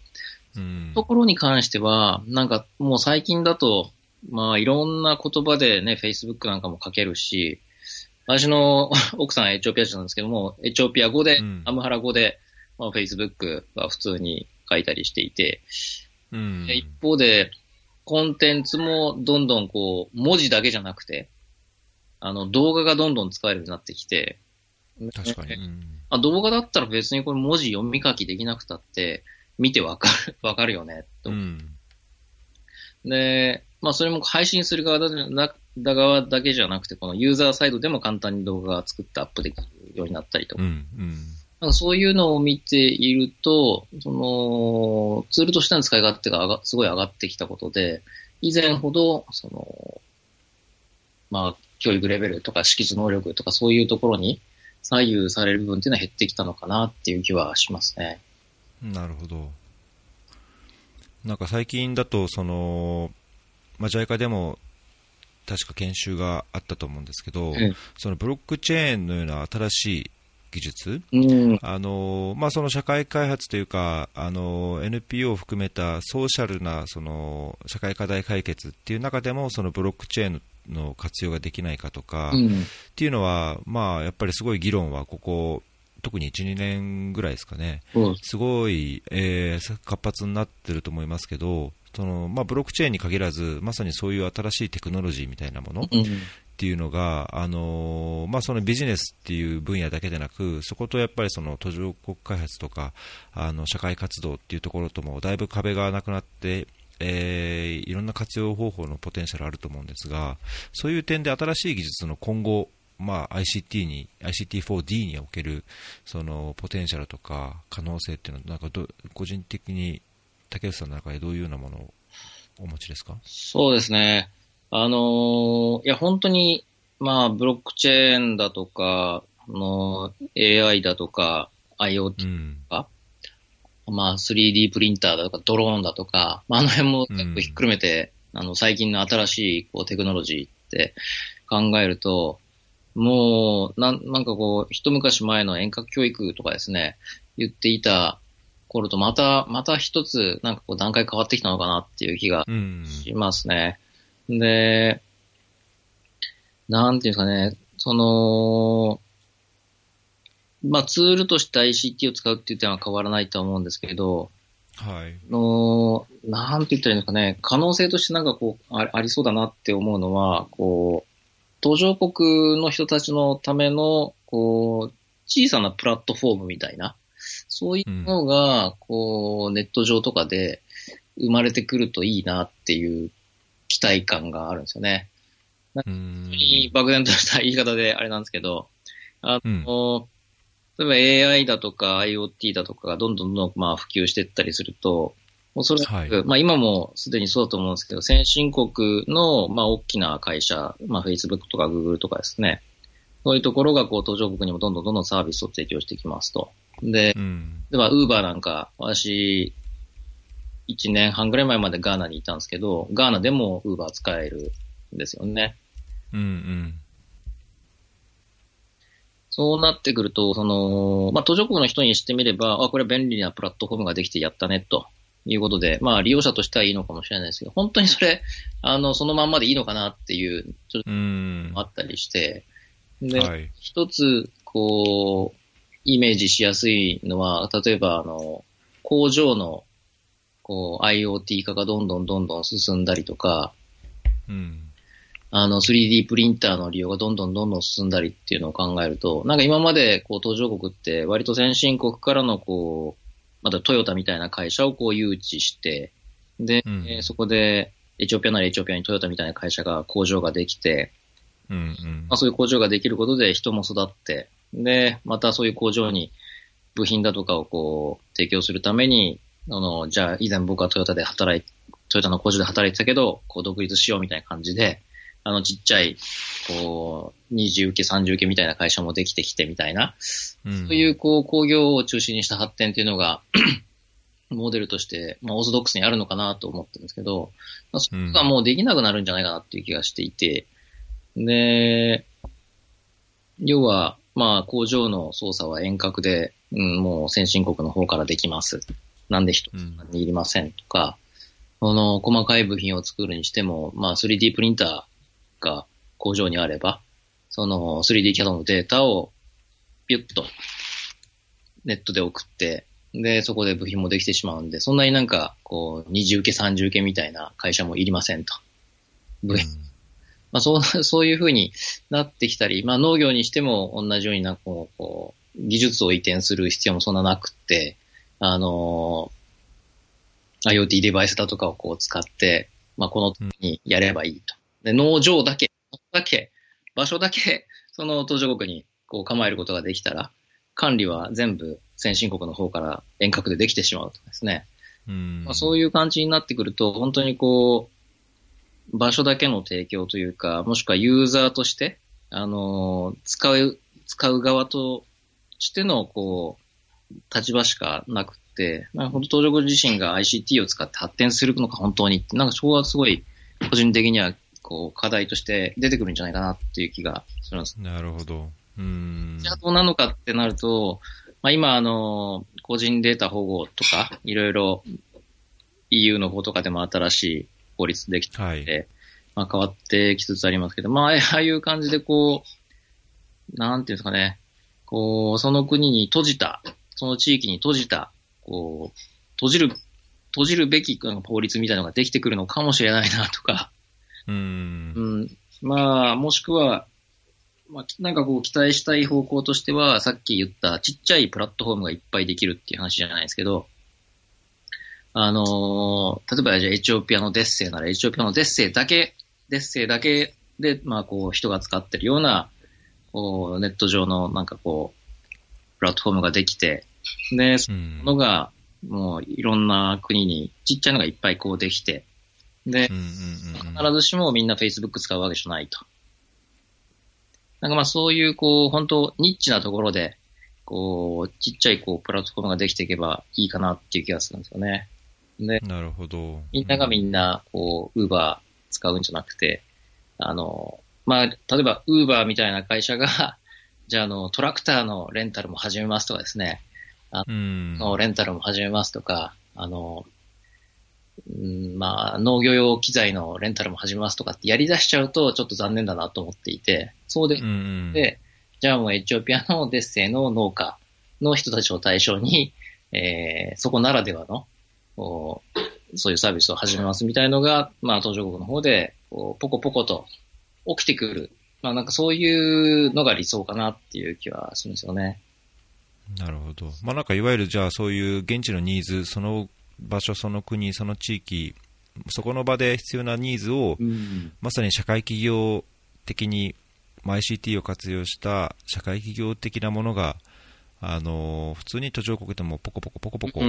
うん、ところに関しては、なんかもう最近だと、まあいろんな言葉でね、Facebook なんかも書けるし、私の [laughs] 奥さんエチオピア人なんですけども、エチオピア語で、うん、アムハラ語で、まあ、Facebook は普通に書いたりしていて、うん、一方で、コンテンツもどんどんこう、文字だけじゃなくて、あの、動画がどんどん使えるようになってきて、確かに。うん、あ動画だったら別にこれ文字読み書きできなくたって、見てわかる、[laughs] わかるよね、と。うん、で、まあそれも配信する側だだ側だけじゃなくて、このユーザーサイドでも簡単に動画が作ってアップできるようになったりとか。うんうん、なんかそういうのを見ていると、その、ツールとしての使い勝手ががすごい上がってきたことで、以前ほど、その、まあ、教育レベルとか識字能力とかそういうところに左右される部分っていうのは減ってきたのかなっていう気はしますね。なるほど。なんか最近だと、その、まあ、JICA でも確か研修があったと思うんですけど、うん、そのブロックチェーンのような新しい技術、うん、あのまあ、その社会開発というか、あの NPO を含めたソーシャルなその社会課題解決っていう中でも、そのブロックチェーンの活用ができないかとか、うん、っていうのは、まあ、やっぱりすごい議論はここ、特に1、2年ぐらいですかね、すごい、えー、活発になってると思いますけど、そのまあ、ブロックチェーンに限らず、まさにそういう新しいテクノロジーみたいなものっていうのが、あのまあ、そのビジネスっていう分野だけでなく、そことやっぱりその途上国開発とか、あの社会活動っていうところともだいぶ壁がなくなって、えー、いろんな活用方法のポテンシャルあると思うんですが、そういう点で新しい技術の今後、まあ、ICT に、ICT4D におけるそのポテンシャルとか可能性っていうのは、なんかど個人的に竹内さんの中でどういうようなものをお持ちですか？そうですね。あのいや、本当に、まあ、ブロックチェーンだとか、あの AI だとか、IoT とか、うん、まあ、3D プリンターだとか、ドローンだとか、まあ、あの辺も結構ひっくるめて、うん、あの、最近の新しいこうテクノロジーって考えると、もう、なん、なんかこう、一昔前の遠隔教育とかですね、言っていた頃とまた、また一つ、なんかこう段階変わってきたのかなっていう気がしますね。うん、で、なんていうんですかね、その、まあツールとして ICT を使うっていう点は変わらないと思うんですけど、はい。の、なんて言ったらいいんですかね、可能性としてなんかこう、あありそうだなって思うのは、こう、途上国の人たちのための、こう、小さなプラットフォームみたいな、そういうのが、こう、ネット上とかで生まれてくるといいなっていう期待感があるんですよね。本当に漠然とした言い方であれなんですけど、あの、うん、例えば AI だとか IoT だとかがどんどんどんまあ普及していったりすると、おそらく、はい、まあ今もすでにそうだと思うんですけど、先進国のまあ大きな会社、まあ Facebook とか Google とかですね、そういうところがこう途上国にもどんどんどんどんサービスを提供していきますと。で、うん、では、ウーバーなんか、私、1年半ぐらい前までガーナにいたんですけど、ガーナでもウーバー使えるんですよね。うんうん。そうなってくると、その、まあ、途上国の人にしてみれば、あ、これ便利なプラットフォームができてやったね、ということで、まあ、利用者としてはいいのかもしれないですけど、本当にそれ、あの、そのまんまでいいのかなっていう、ちょっと、あったりして、で、はい、一つ、こう、イメージしやすいのは、例えば、あの、工場の、こう、IoT 化がどんどんどんどん進んだりとか、うん。あの、3D プリンターの利用がどんどんどんどん進んだりっていうのを考えると、なんか今まで、こう、途上国って割と先進国からの、こう、またトヨタみたいな会社をこう誘致して、で、うん、そこで、エチオピアならエチオピアにトヨタみたいな会社が工場ができて、うんうん。まあ、そういう工場ができることで人も育って、で、またそういう工場に部品だとかをこう提供するために、あの、じゃあ以前僕はトヨタで働い、トヨタの工場で働いてたけど、こう独立しようみたいな感じで、あのちっちゃい、こう、二次受け、三次受けみたいな会社もできてきてみたいな、うん、そういうこう工業を中心にした発展っていうのが [clears throat] モデルとして、まあ、オーソドックスにあるのかなと思ってるんですけど、まあ、そこがもうできなくなるんじゃないかなっていう気がしていて、で、要は、まあ、工場の操作は遠隔で、うん、もう先進国の方からできます。なんで人にいりませんとか、こ、うん、の細かい部品を作るにしても、まあ 3D プリンターが工場にあれば、その 3D キャドのデータをピュッとネットで送って、で、そこで部品もできてしまうんで、そんなになんか、こう、二重受け三重受けみたいな会社もいりませんと。部品、まあそう、そういうふうになってきたり、まあ農業にしても同じようにな、こう、こう技術を移転する必要もそんななくって、あの、IoT デバイスだとかをこう使って、まあこの時にやればいいと。で、農場だけ、だけ、場所だけ、その途上国にこう構えることができたら、管理は全部先進国の方から遠隔でできてしまうとですね。うんまあ、そういう感じになってくると、本当にこう、場所だけの提供というか、もしくはユーザーとして、あの、使う、使う側としての、こう、立場しかなくて、まあ、本当、東上自身が ICT を使って発展するのか本当になんかそこはすごい、個人的には、こう、課題として出てくるんじゃないかなっていう気がします。なるほど。うん。じゃあどうなのかってなると、まあ今、あの、個人データ保護とか、いろいろ EU の方とかでも新しい法律できて、はい、まあ変わってきつつありますけど、まあ、ああいう感じでこう、なんていうんですかね、こう、その国に閉じた、その地域に閉じた、こう、閉じる、閉じるべき法律みたいなのができてくるのかもしれないなとか、うん。うん。まあ、もしくは、まあ、なんかこう期待したい方向としては、さっき言ったちっちゃいプラットフォームがいっぱいできるっていう話じゃないですけど、あのー、例えばじゃあエチオピアのデッセイならエチオピアのデッセイだけ、デッセイだけで、まあこう人が使ってるような、こうネット上のなんかこう、プラットフォームができて、で、そのが、もういろんな国にちっちゃいのがいっぱいこうできて、で、必ずしもみんな Facebook 使うわけじゃないと。なんかまあそういうこう、本当ニッチなところで、こう、ちっちゃいこう、プラットフォームができていけばいいかなっていう気がするんですよね。で、なるほど。みんながみんな、こう、ウーバー使うんじゃなくて、あの、まあ、例えば、ウーバーみたいな会社が [laughs] じゃあ、あの、トラクターのレンタルも始めますとかですね、あの、レンタルも始めますとか、あの、うんまあ、農業用機材のレンタルも始めますとかってやり出しちゃうとちょっと残念だなと思っていて、そうで、で、じゃあもうエチオピアのデッセイの農家の人たちを対象に、えー、そこならではのそういうサービスを始めますみたいのが、まあ、途上国の方で、こうポコポコと起きてくる。まあ、なんかそういうのが理想かなっていう気はするんですよね。なるほど。まあ、なんかいわゆるじゃあそういう現地のニーズ、その場所、その国、その地域そこの場で必要なニーズを、うん、まさに社会企業的に、まあ、ICT を活用した社会企業的なものが、あの普通に途上国でもポコポコポコポコ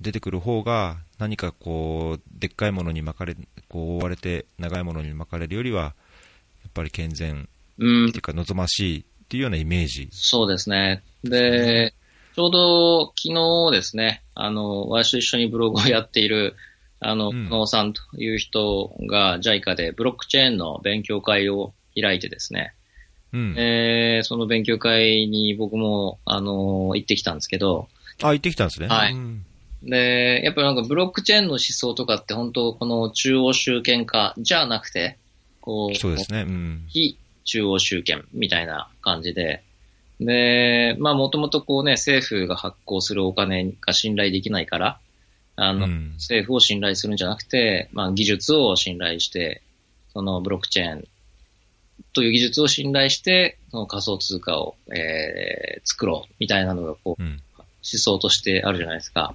出てくる方が、何かこう、でっかいものに巻かれ、こう覆われて長いものに巻かれるよりは、やっぱり健全、っていうか望ましいっていうようなイメージ。そうですね。で、ちょうど昨日ですね、あの、私と一緒にブログをやっている、あの、野、うん、さんという人が JICA でブロックチェーンの勉強会を開いてですね、うん、えー、その勉強会に僕も、あの行ってきたんですけど。あ、行ってきたんですね。はい。うん、で、やっぱりなんかブロックチェーンの思想とかって本当この中央集権化じゃなくて、こう、そうですね。うん、非中央集権みたいな感じで、で、まあもともとこうね、政府が発行するお金が信頼できないから、あの、うん、政府を信頼するんじゃなくて、まあ技術を信頼して、そのブロックチェーンという技術を信頼して、その仮想通貨を、えー、作ろうみたいなのがこう、うん、思想としてあるじゃないですか。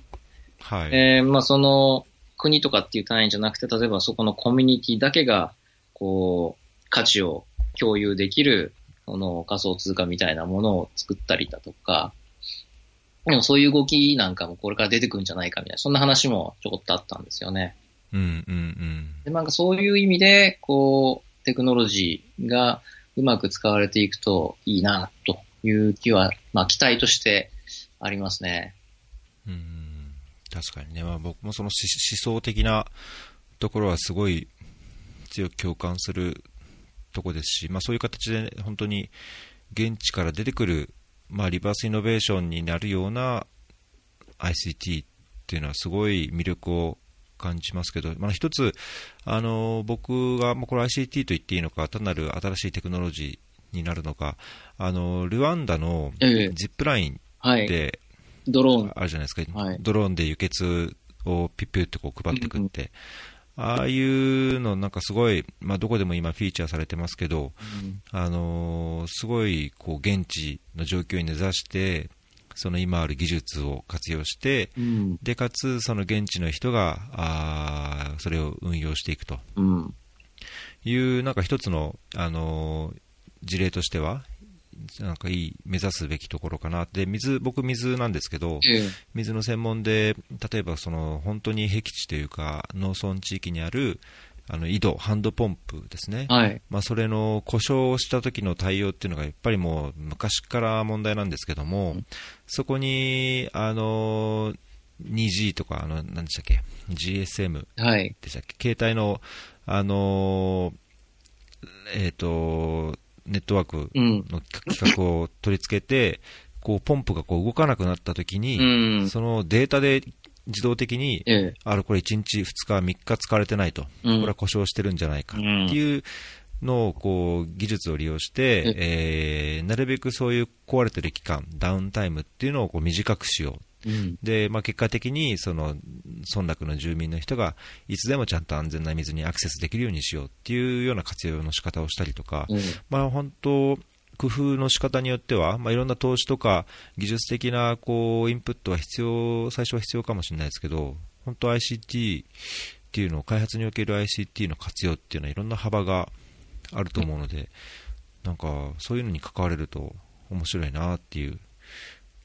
はい。えー、まあその国とかっていう単位じゃなくて、例えばそこのコミュニティだけが、こう、価値を共有できる、この仮想通貨みたいなものを作ったりだとか、でもそういう動きなんかもこれから出てくるんじゃないかみたいな、そんな話もちょこっとあったんですよね。うんうんうん。で、なんかそういう意味で、こう、テクノロジーがうまく使われていくといいな、という気は、まあ期待としてありますね。うん、確かにね。まあ僕もその思想的なところはすごい強く共感するとこですし、まあ、そういう形で本当に現地から出てくる、まあ、リバースイノベーションになるような ICT っていうのはすごい魅力を感じますけど、まあ、一つ、あの僕が、まあ、これ ICT と言っていいのか、単なる新しいテクノロジーになるのか、あのルワンダのジップラインで、ドローン。あるじゃないですか、はい、ドローンで輸血をピュッピュッとこう配ってくって、ああいうのなんかすごい、まあ、どこでも今フィーチャーされてますけど、うん、あのー、すごいこう現地の状況に根ざして、その今ある技術を活用して、うん、でかつその現地の人があそれを運用していくと、うん、いうなんか一つの、あのー、事例としてはなんかいい、目指すべきところかな。で、水、僕水なんですけど、水の専門で、例えばその、本当に僻地というか、農村地域にある、あの井戸、ハンドポンプですね、はい、まあ、それの故障した時の対応っていうのがやっぱりもう昔から問題なんですけども、うん、そこにあの 2G とか、あの何でしたっけ、GSM でしたっけ、携帯の、あのえっ、ー、とネットワークの企画を取り付けて、こうポンプがこう動かなくなったときに、そのデータで自動的に、あれこれ1日、2日、3日使われてないと、これは故障してるんじゃないかっていうのをこう技術を利用して、えー、なるべくそういう壊れてる期間、ダウンタイムっていうのをこう短くしよう。うん、で、まあ、結果的にその村落の住民の人がいつでもちゃんと安全な水にアクセスできるようにしようっていうような活用の仕方をしたりとか、うん、まあ、本当、工夫の仕方によっては、まあ、いろんな投資とか技術的なこうインプットは必要、最初は必要かもしれないですけど、本当 ICT っていうのを、開発における ICT の活用っていうのはいろんな幅があると思うので、なんかそういうのに関われると面白いなっていう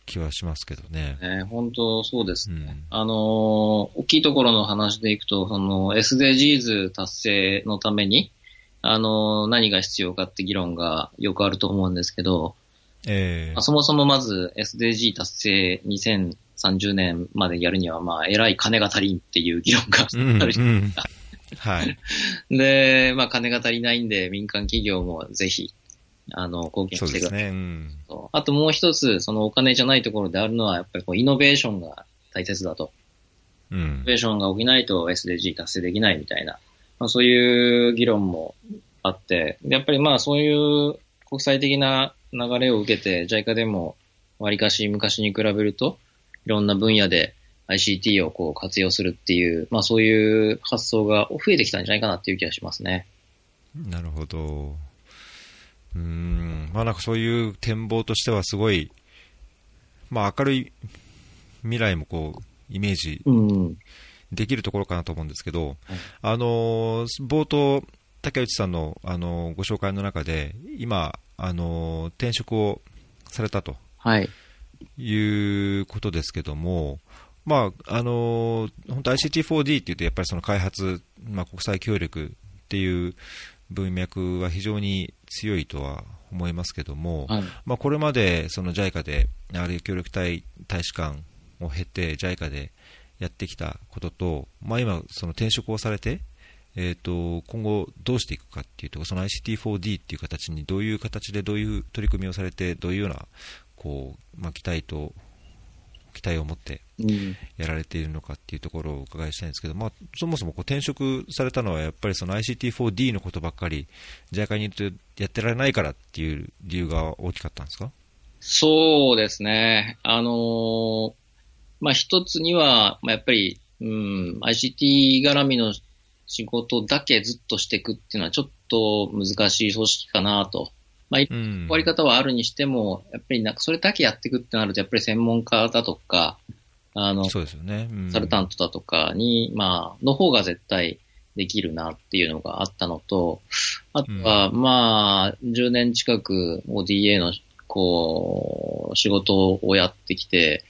気はしますけどね。ね本当そうですね。うん、あのー、大きいところの話でいくと、その SDGs 達成のために、あのー、何が必要かって議論がよくあると思うんですけど、えーまあ、そもそもまず SDG 達成2030年までやるには、まあ、偉い金が足りんっていう議論があるじゃないですか。うんうん、はい。[laughs] で、まあ、金が足りないんで、民間企業もぜひ、あの、貢献してください。ねうん、あともう一つ、そのお金じゃないところであるのは、やっぱりこうイノベーションが大切だと。うん、イノベーションが起きないと SDG 達成できないみたいな、まあ、そういう議論もあって、やっぱりまあそういう国際的な流れを受けて、JICA でも割かし昔に比べると、いろんな分野で ICT をこう活用するっていう、まあそういう発想が増えてきたんじゃないかなっていう気がしますね。なるほど。うん、まあなんかそういう展望としてはすごい、まあ明るい未来もこう、イメージできるところかなと思うんですけど、はい、あの冒頭、竹内さんの、あのご紹介の中で、今、あの転職をされたと、はい、いうことですけども、まああの本当 ICT4D っていうと、やっぱりその開発、まあ、国際協力っていう文脈は非常に強いとは思いますけども、はい、まあ、これまでその JICA で、あるいは協力隊大使館を経て、JICA でやってきたことと、まあ、今、その転職をされて、えーと、今後どうしていくかっていうと、その ICT4D っていう形にどういう形でどういう取り組みをされて、どういうようなこう、まあ、期待と期待を持ってやられているのかっていうところをお伺いしたいんですけど、まあ、そもそもこう転職されたのはやっぱりその ICT4D のことばっかり JICA にやってられないからっていう理由が大きかったんですか？そうですね。あのー、まあ、一つには、まあ、やっぱり、うん、ICT 絡みの仕事だけずっとしていくっていうのはちょっと難しい組織かなと。まあ、終わり方はあるにしても、やっぱりなんかそれだけやっていくってなると、やっぱり専門家だとか、あの、そうですよね。うん、サルタントだとかに、まあ、の方が絶対できるなっていうのがあったのと、あとは、まあ、10年近く ODA の、こう、仕事をやってきて、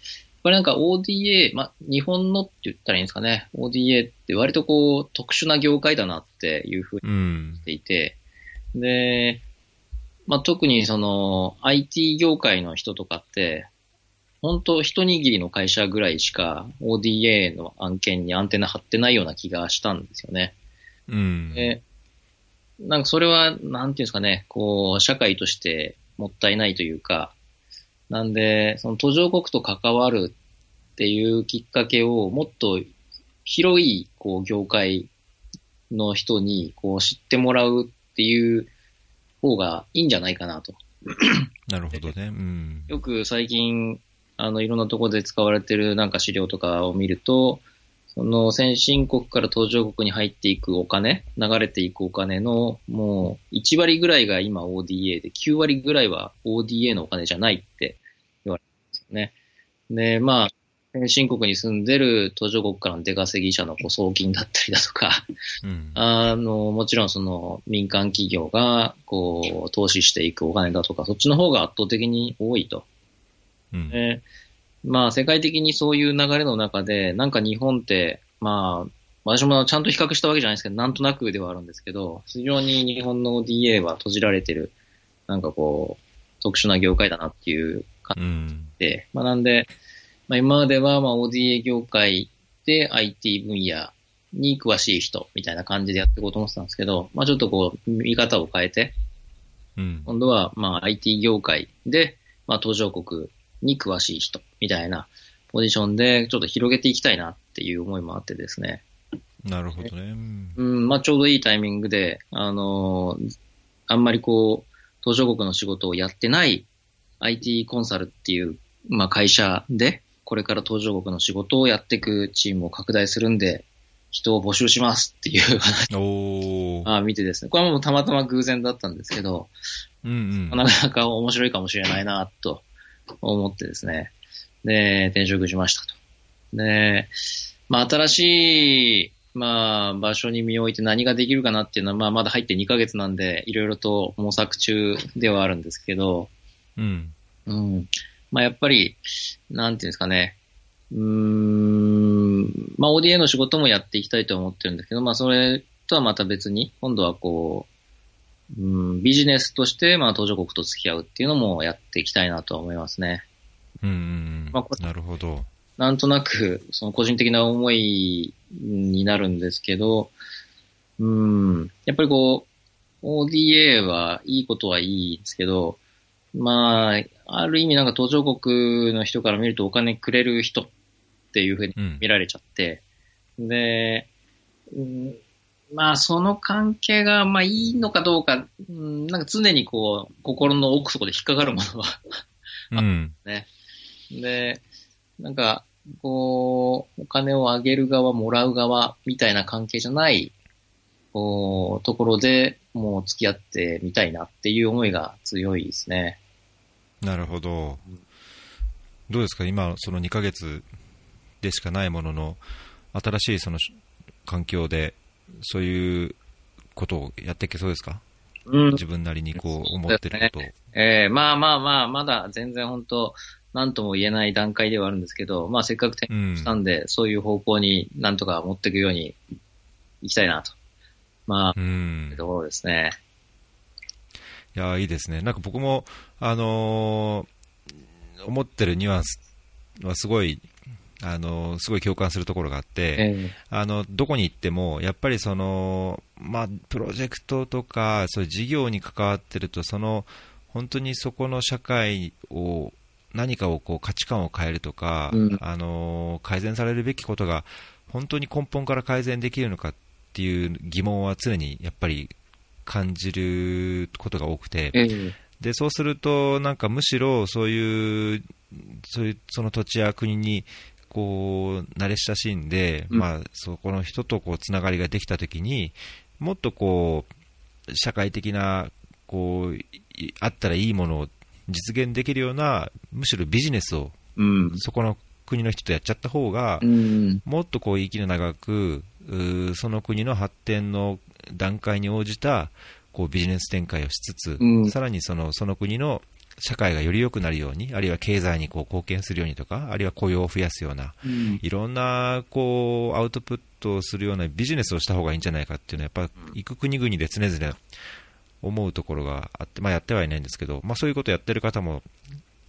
ぱりなんか ODA、ま、日本のって言ったらいいんですかね。ODA って割とこう特殊な業界だなっていうふうにしていて、うん、で、まあ、特にその IT 業界の人とかって、本当一握りの会社ぐらいしか ODA の案件にアンテナ張ってないような気がしたんですよね。うん。で、なんかそれは、なんていうんですかね、こう、社会としてもったいないというか、なんで、その途上国と関わるっていうきっかけをもっと広い、こう、業界の人に、こう、知ってもらうっていう方がいいんじゃないかなと。なるほどね。うん。よく最近、あの、いろんなところで使われてるなんか資料とかを見ると、その先進国から途上国に入っていくお金、流れていくお金のもう1割ぐらいが今 ODA で、9割ぐらいは ODA のお金じゃないって言われてますよね。で、まあ、先進国に住んでる途上国からの出稼ぎ者のご送金だったりだとか、うん、あの、もちろんその民間企業がこう投資していくお金だとか、そっちの方が圧倒的に多いと。うん、まあ世界的にそういう流れの中で、なんか日本って、まあ、私もちゃんと比較したわけじゃないですけど、なんとなくではあるんですけど、非常に日本の DA は閉じられてる、なんかこう、特殊な業界だなっていう感じで、うん、まあなんで、まあ今まではまあ ODA 業界で IT 分野に詳しい人みたいな感じでやっていこうと思ってたんですけど、まあちょっとこう、見方を変えて、うん、今度はまあ IT 業界で、まあ途上国に詳しい人みたいなポジションでちょっと広げていきたいなっていう思いもあってですね。なるほどね。うん、まあちょうどいいタイミングで、あのー、あんまりこう、途上国の仕事をやってない IT コンサルっていう、まあ会社で、これから途上国の仕事をやっていくチームを拡大するんで、人を募集しますっていう話を [laughs] あ見てですね、これはもうたまたま偶然だったんですけど、うんうん、なかなか面白いかもしれないなと思ってですね。で、転職しましたと。で、まあ、新しい、まあ、場所に身を置いて何ができるかなっていうのは、まあ、まだ入って2ヶ月なんで、いろいろと模索中ではあるんですけど、うん。うん。まあ、やっぱり、なんていうんですかね。うーん、まあ、ODA の仕事もやっていきたいと思ってるんですけど、まあ、それとはまた別に、今度はこう、うん、ビジネスとして、まあ、途上国と付き合うっていうのもやっていきたいなと思いますね。うん、まあ、なるほど。なんとなく、その個人的な思いになるんですけど、うん、やっぱりこう、ODA はいいことはいいんですけど、まあ、ある意味なんか途上国の人から見るとお金くれる人っていうふうに見られちゃって、うん、で、うんまあ、その関係が、まあ、いいのかどうか、うん、なんか常にこう、心の奥底で引っかかるものはうん、ね。で、なんか、こう、お金をあげる側、もらう側、みたいな関係じゃない、こう、ところでもう付き合ってみたいなっていう思いが強いですね。なるほど。どうですか？今、その2ヶ月でしかないものの、新しいその環境で、そういうことをやっていけそうですか、うん、自分なりにこう思ってることを。ね、えー、まあまあまあ、まだ全然本当、なんとも言えない段階ではあるんですけど、まあせっかく転校したんで、うん、そういう方向になんとか持っていくようにいきたいなと。まあ、うん、ところですね。いや、いいですね。なんか僕も、あのー、思ってるニュアンスはすごい、あのー、すごい共感するところがあって、えー、あの、どこに行っても、やっぱりその、まあ、プロジェクトとか、そういう事業に関わってると、その、本当にそこの社会を、何かをこう価値観を変えるとか、うん、あの改善されるべきことが本当に根本から改善できるのかっていう疑問は常にやっぱり感じることが多くて、でそうすると、なんかむしろそういうそういうその土地や国にこう慣れ親しんで、うん、まあ、そこの人とこうつながりができたときにもっとこう社会的なこうあったらいいものを実現できるようなむしろビジネスを、うん、そこの国の人とやっちゃった方が、うん、もっとこう息の長くその国の発展の段階に応じたこうビジネス展開をしつつ、うん、さらにそのその国の社会がより良くなるように、あるいは経済にこう貢献するようにとか、あるいは雇用を増やすような、うん、いろんなこうアウトプットをするようなビジネスをした方がいいんじゃないかっていうのは、やっぱ行く国々で常々思うところがあって、まあ、やってはいないんですけど、まあ、そういうことをやってる方も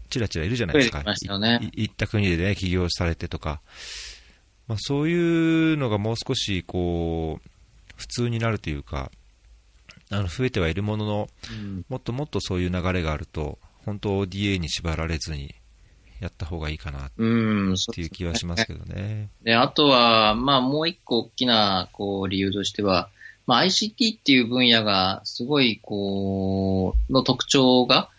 ちらちらいるじゃないですか、ね、行った国でね、起業されてとか、まあ、そういうのがもう少しこう普通になるというか、あの増えてはいるものの、うん、もっともっとそういう流れがあると、本当 ODA に縛られずにやった方がいいかなっていう気はしますけどね。で、ね、あとは、まあもう一個大きなこう理由としては、まあ ICT っていう分野がすごいこう、の特徴が、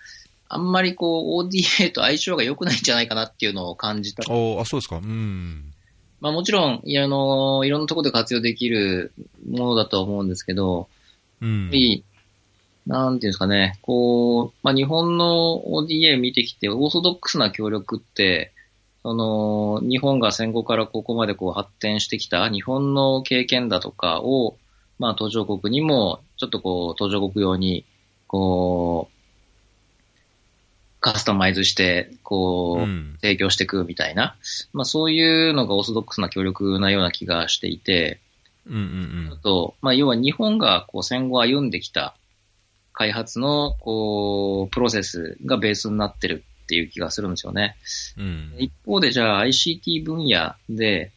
あんまりこう ODA と相性が良くないんじゃないかなっていうのを感じた。あ、そうですか。うん。まあもちろん、いや、あの、いろんなところで活用できるものだとは思うんですけど、うん。なんていうんですかね、こう、まあ日本の ODA 見てきて、オーソドックスな協力って、その、日本が戦後からここまでこう発展してきた日本の経験だとかを、まあ途上国にも、ちょっとこう、途上国用に、こう、カスタマイズして、こう、うん、提供していくみたいな、まあそういうのがオーソドックスな協力なような気がしていて、うんうんうん、と、まあ要は日本がこう戦後歩んできた開発の、こう、プロセスがベースになってるっていう気がするんですよね。うん、一方でじゃあ ICT 分野で、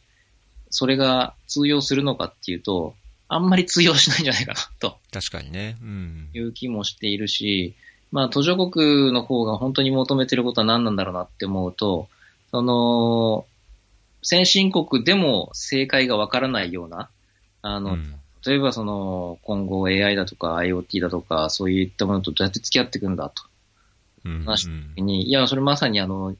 それが通用するのかっていうと、あんまり通用しないんじゃないかなと。確かにね。うん。いう気もしているし、まあ、途上国の方が本当に求めてることは何なんだろうなって思うと、その、先進国でも正解がわからないような、あの、うん、例えばその、今後 AI だとか IoT だとか、そういったものとどうやって付き合っていくんだと。話した時に、うん、いや、それまさにあの、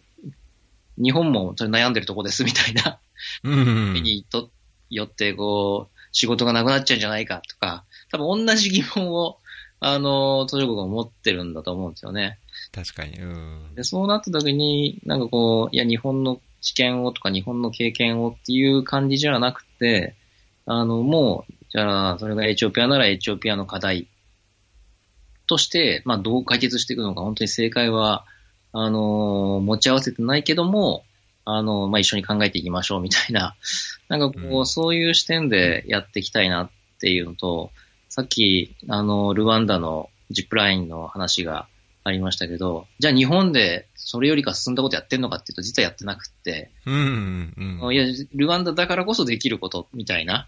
日本もそれ悩んでるとこですみたいな、うん、にとよってこう、仕事がなくなっちゃうんじゃないかとか、多分同じ疑問をあの、途上国が持ってるんだと思うんですよね。確かに。うん。で、そうなった時に、なんかこう、いや、日本の知見をとか日本の経験をっていう感じじゃなくて、あの、もう、じゃあ、それがエチオピアならエチオピアの課題。として、まあ、どう解決していくのか、本当に正解は、あの、持ち合わせてないけども、あの、まあ、一緒に考えていきましょう。みたいな、[laughs] なんかこう、うん、そういう視点でやっていきたいなっていうのと、さっき、あの、ルワンダのジップラインの話がありましたけど、じゃあ日本でそれよりか進んだことやってんのかっていうと実はやってなくて、うんうん、いや、ルワンダだからこそできることみたいな、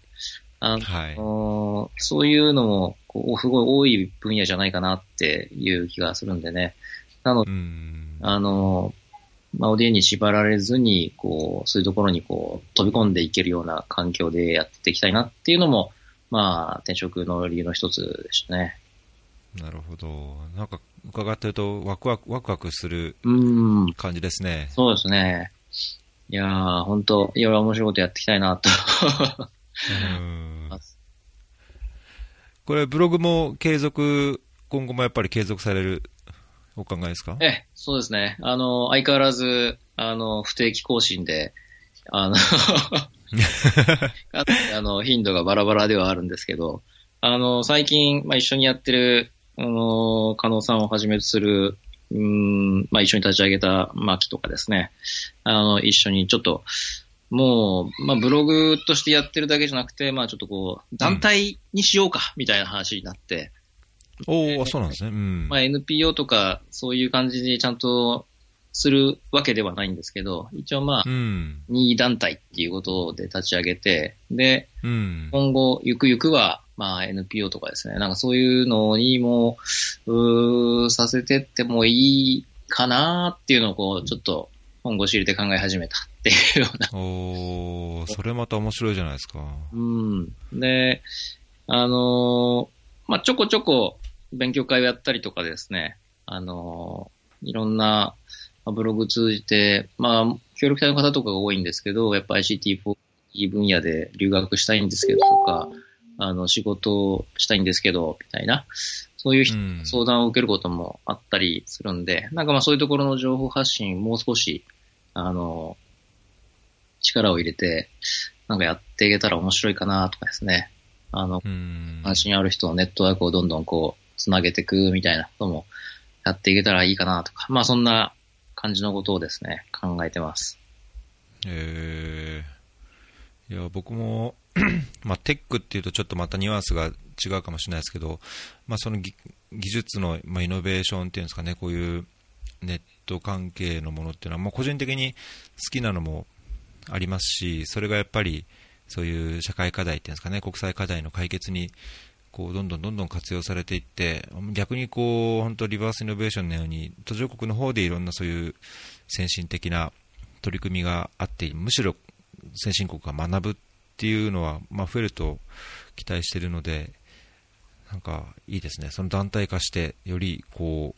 あの、はい、そういうのもこうすごい多い分野じゃないかなっていう気がするんでね。なので、あの、まあ、オディに縛られずに、こう、そういうところにこう、飛び込んでいけるような環境でやっていきたいなっていうのも、まあ、転職の理由の一つでしたね。なるほど。なんか、伺ってると、ワクワク、ワクワクする感じですね。そうですね。いやー、本当いろいろ面白いことやっていきたいなと。これ、ブログも継続、今後もやっぱり継続されるお考えですか？ええ、そうですね。あの、相変わらず、あの、不定期更新で、あの [laughs] あの、頻度がバラバラではあるんですけど、あの、最近、まあ、一緒にやってる、あの、加納さんをはじめとする、うん、まあ、一緒に立ち上げたマキとかですね、あの、一緒にちょっと、もう、まあ、ブログとしてやってるだけじゃなくて、まあ、ちょっとこう、団体にしようか、みたいな話になって、うん、おおそうなんですね。うん。まあ、NPO とか、そういう感じでちゃんとするわけではないんですけど、一応まあ、うん、任意団体っていうことで立ち上げて、で、うん、今後、ゆくゆくは、まあ NPO とかですね、なんかそういうのにも、うさせてってもいいかなっていうのをこう、ちょっと本腰入れて考え始めたっていうような。おそれまた面白いじゃないですか。うん。で、あのー、まあちょこちょこ勉強会をやったりとかですね、あのー、いろんな、ブログ通じて、まあ、協力隊の方とかが多いんですけど、やっぱ ICT4 分野で留学したいんですけどとか、あの、仕事をしたいんですけど、みたいな、そういう相談を受けることもあったりするんで、なんかまあそういうところの情報発信、もう少し、あの、力を入れて、なんかやっていけたら面白いかなとかですね。あの、関心ある人のネットワークをどんどんこう、つなげていくみたいなこともやっていけたらいいかなとか、まあそんな感じのことをですね、考えてます。えー、いや、僕も [clears throat] まあ、テックっていうとちょっとまたニュアンスが違うかもしれないですけど、まあ、その技術の、まあ、イノベーションっていうんですかね、こういうネット関係のものっていうのは、まあ、個人的に好きなのもありますし、それがやっぱりそういう社会課題っていうんですかね、国際課題の解決にこうどんどんどんどん活用されていって逆にこう本当リバースイノベーションのように途上国の方でいろんなそういう先進的な取り組みがあってむしろ先進国が学ぶっていうのは、まあ、増えると期待しているのでなんかいいですね。その団体化してよりこ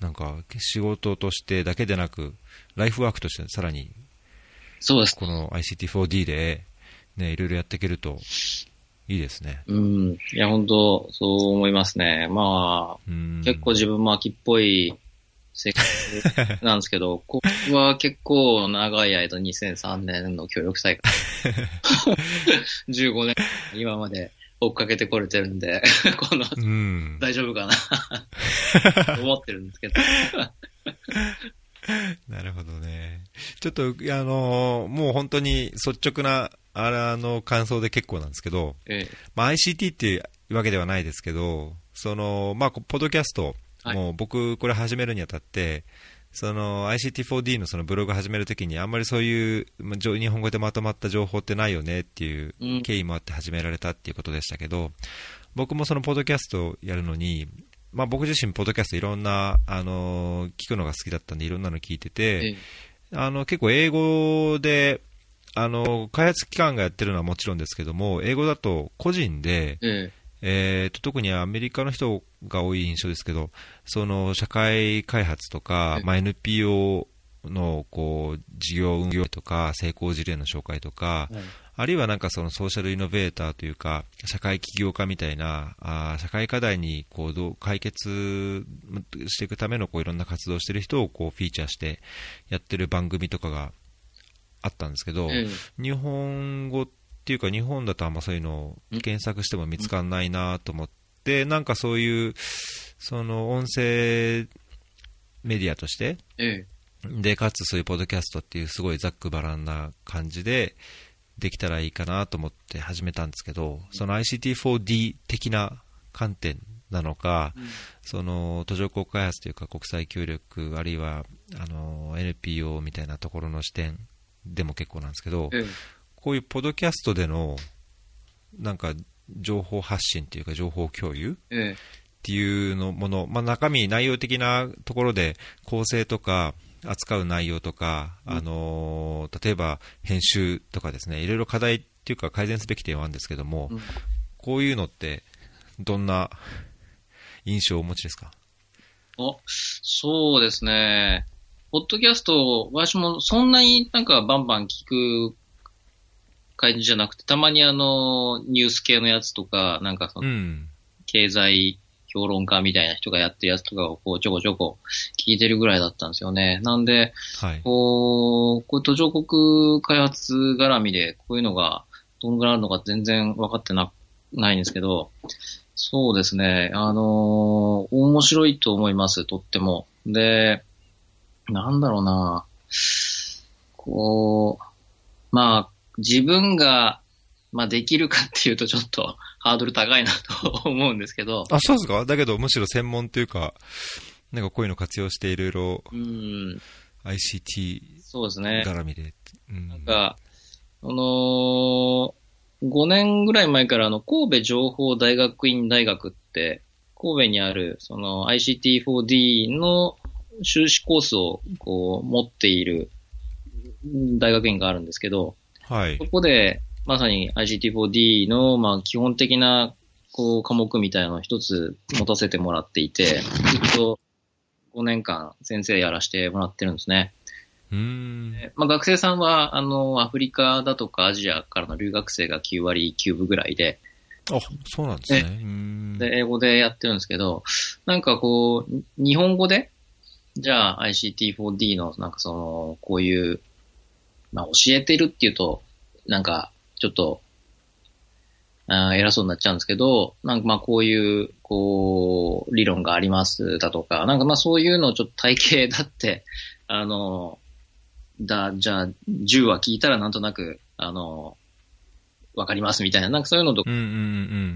うなんか仕事としてだけでなくライフワークとしてさらにそうですこの ICT4D で、ね、いろいろやっていけるといいですね。うん。いや、本当そう思いますね。まあ、結構自分も秋っぽい生活なんですけど、[laughs] ここは結構長い間2003年の協力大会。[laughs] 15年、今まで追っかけてこれてるんで、[laughs] この、大丈夫かな？思ってるんですけど。[laughs] なるほどね。ちょっと、あのー、もう本当に率直なあの感想で結構なんですけど、ええ。まあ、ICT っていうわけではないですけど、そのまあ、ポッドキャスト、はい、もう僕、これ始めるにあたって、その ICT4D のそのブログ始めるときに、あんまりそういう日本語でまとまった情報ってないよねっていう経緯もあって始められたっていうことでしたけど、僕もそのポッドキャストをやるのに、まあ、僕自身、ポッドキャストいろんな、あの聞くのが好きだったんで、いろんなの聞いてて、あの結構英語であの開発機関がやってるのはもちろんですけども、英語だと個人で、ええ。ーと、特にアメリカの人が多い印象ですけど、その社会開発とか、まあ、NPO のこう事業運用とか、成功事例の紹介とか、あるいはなんかそのソーシャルイノベーターというか、社会起業家みたいな、あ社会課題にこうどう解決していくためのこういろんな活動をしている人をこうフィーチャーしてやってる番組とかがあったんですけど、日本語っていうか、日本だとあんまそういうのを検索しても見つからないなと思って、なんかそういう、その音声メディアとして、で、かつそういうポッドキャストっていうすごいざっくばらんな感じで、できたらいいかなと思って始めたんですけど、その ICT4D 的な観点なのか、うん、その途上国開発というか国際協力、あるいはあの NPO みたいなところの視点でも結構なんですけど、こういうポッドキャストでのなんか情報発信っていうか情報共有っていうのもの、まあ、中身、内容的なところで構成とか扱う内容とか、うん、あの例えば編集とかですねいろいろ課題っていうか改善すべき点はあるんですけども、うん、こういうのってどんな印象をお持ちですか？あそうですね。ポッドキャスト、私もそんなになんかバンバン聞く感じじゃなくて、たまにあの、ニュース系のやつとか、なんかその、経済評論家みたいな人がやってるやつとかをこうちょこちょこ聞いてるぐらいだったんですよね。なんで、はい、こう、こう途上国開発絡みでこういうのがどのぐらいあるのか全然分かってな、ないんですけど、そうですね、あのー、面白いと思います、とっても。で、なんだろうなこう、まあ、自分が、まあ、できるかっていうとちょっと [laughs] ハードル高いなと思うんですけど。あ、そうですか？だけどむしろ専門というか、なんかこういうの活用していろいろ、うん。ICT そうですね。絡みで。うん、なんか、あのー、5年ぐらい前からあの、神戸情報大学院大学って、神戸にある、その ICT4D の修士コースをこう持っている大学院があるんですけど、はい。そこで、まさに ICT4D の、まあ、基本的な、こう、科目みたいなのを一つ持たせてもらっていて、ずっと5年間先生やらせてもらってるんですね。うんまあ、学生さんは、あの、アフリカだとかアジアからの留学生が9割9分ぐらいで、あ、そうなんですね。で、英語でやってるんですけど、なんかこう、日本語で、じゃあ ICT4D のなんかその、こういう、まあ教えてるっていうと、なんか、ちょっと、あ偉そうになっちゃうんですけど、なんかまあこういう、こう、理論がありますだとか、なんかまあそういうのをちょっと体系だって、[laughs] あの、だ、じゃあ、10話聞いたらなんとなく、あの、わかりますみたいな、なんかそういうのとか、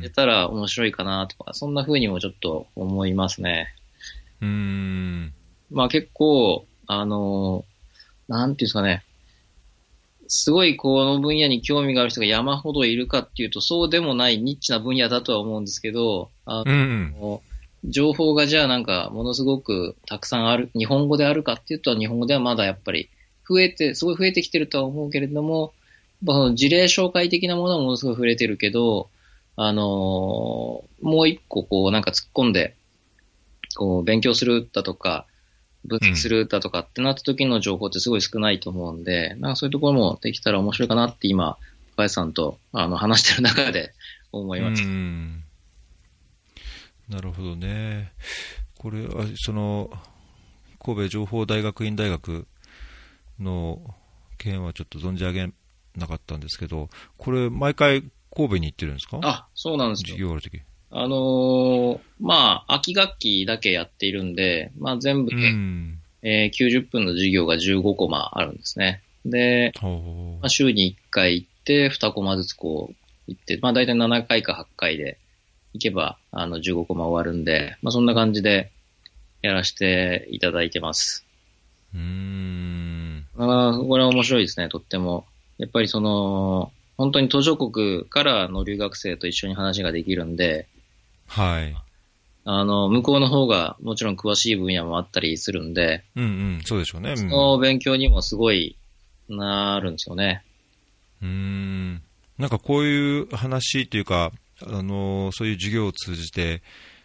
出たら面白いかなとか、そんな風にもちょっと思いますね。うん。まあ結構、あの、なんていうんですかね、すごいこの分野に興味がある人が山ほどいるかっていうと、そうでもないニッチな分野だとは思うんですけど、あの、うん情報がじゃあなんかものすごくたくさんある、日本語であるかっていうと、日本語ではまだやっぱり増えて、すごい増えてきてるとは思うけれども、その事例紹介的なものはものすごい触れてるけど、あのー、もう一個こうなんか突っ込んで、こう勉強するだとか、分析するだとかってなった時の情報ってすごい少ないと思うんで、なんかそういうところもできたら面白いかなって今、深井さんとあの話してる中で思います。なるほどね。これは、その、神戸情報大学院大学の件はちょっと存じ上げなかったんですけど、これ、毎回神戸に行ってるんですか？あ、そうなんですよ。授業あるとき。あのー、まあ、秋学期だけやっているんで、まあ全部で、うん、えー、90分の授業が15コマあるんですね。で、まあ、週に1回行って、2コマずつこう行って、まあ大体7回か8回で行けば、あの15コマ終わるんで、まあそんな感じでやらせていただいてます。うーん。あこれは面白いですね、とっても。やっぱりその、本当に途上国からの留学生と一緒に話ができるんで、はい。あの、向こうの方がもちろん詳しい分野もあったりするんで、うんうん、そうでしょうね。うん、その勉強にもすごいなるんですよね。うん。なんかこういう話というか、あの、そういう授業を通じて、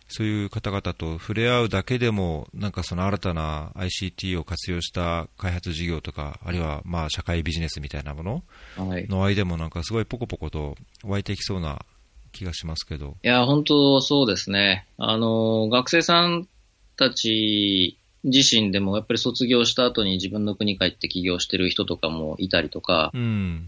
そういう方々と触れ合うだけでも、なんかその新たな ICT を活用した開発事業とか、あるいはまあ社会ビジネスみたいなものの間もなんかすごいポコポコと湧いてきそうな気がしますけど。いや、本当そうですね。あの、学生さんたち自身でもやっぱり卒業した後に自分の国帰って起業してる人とかもいたりとか、うん、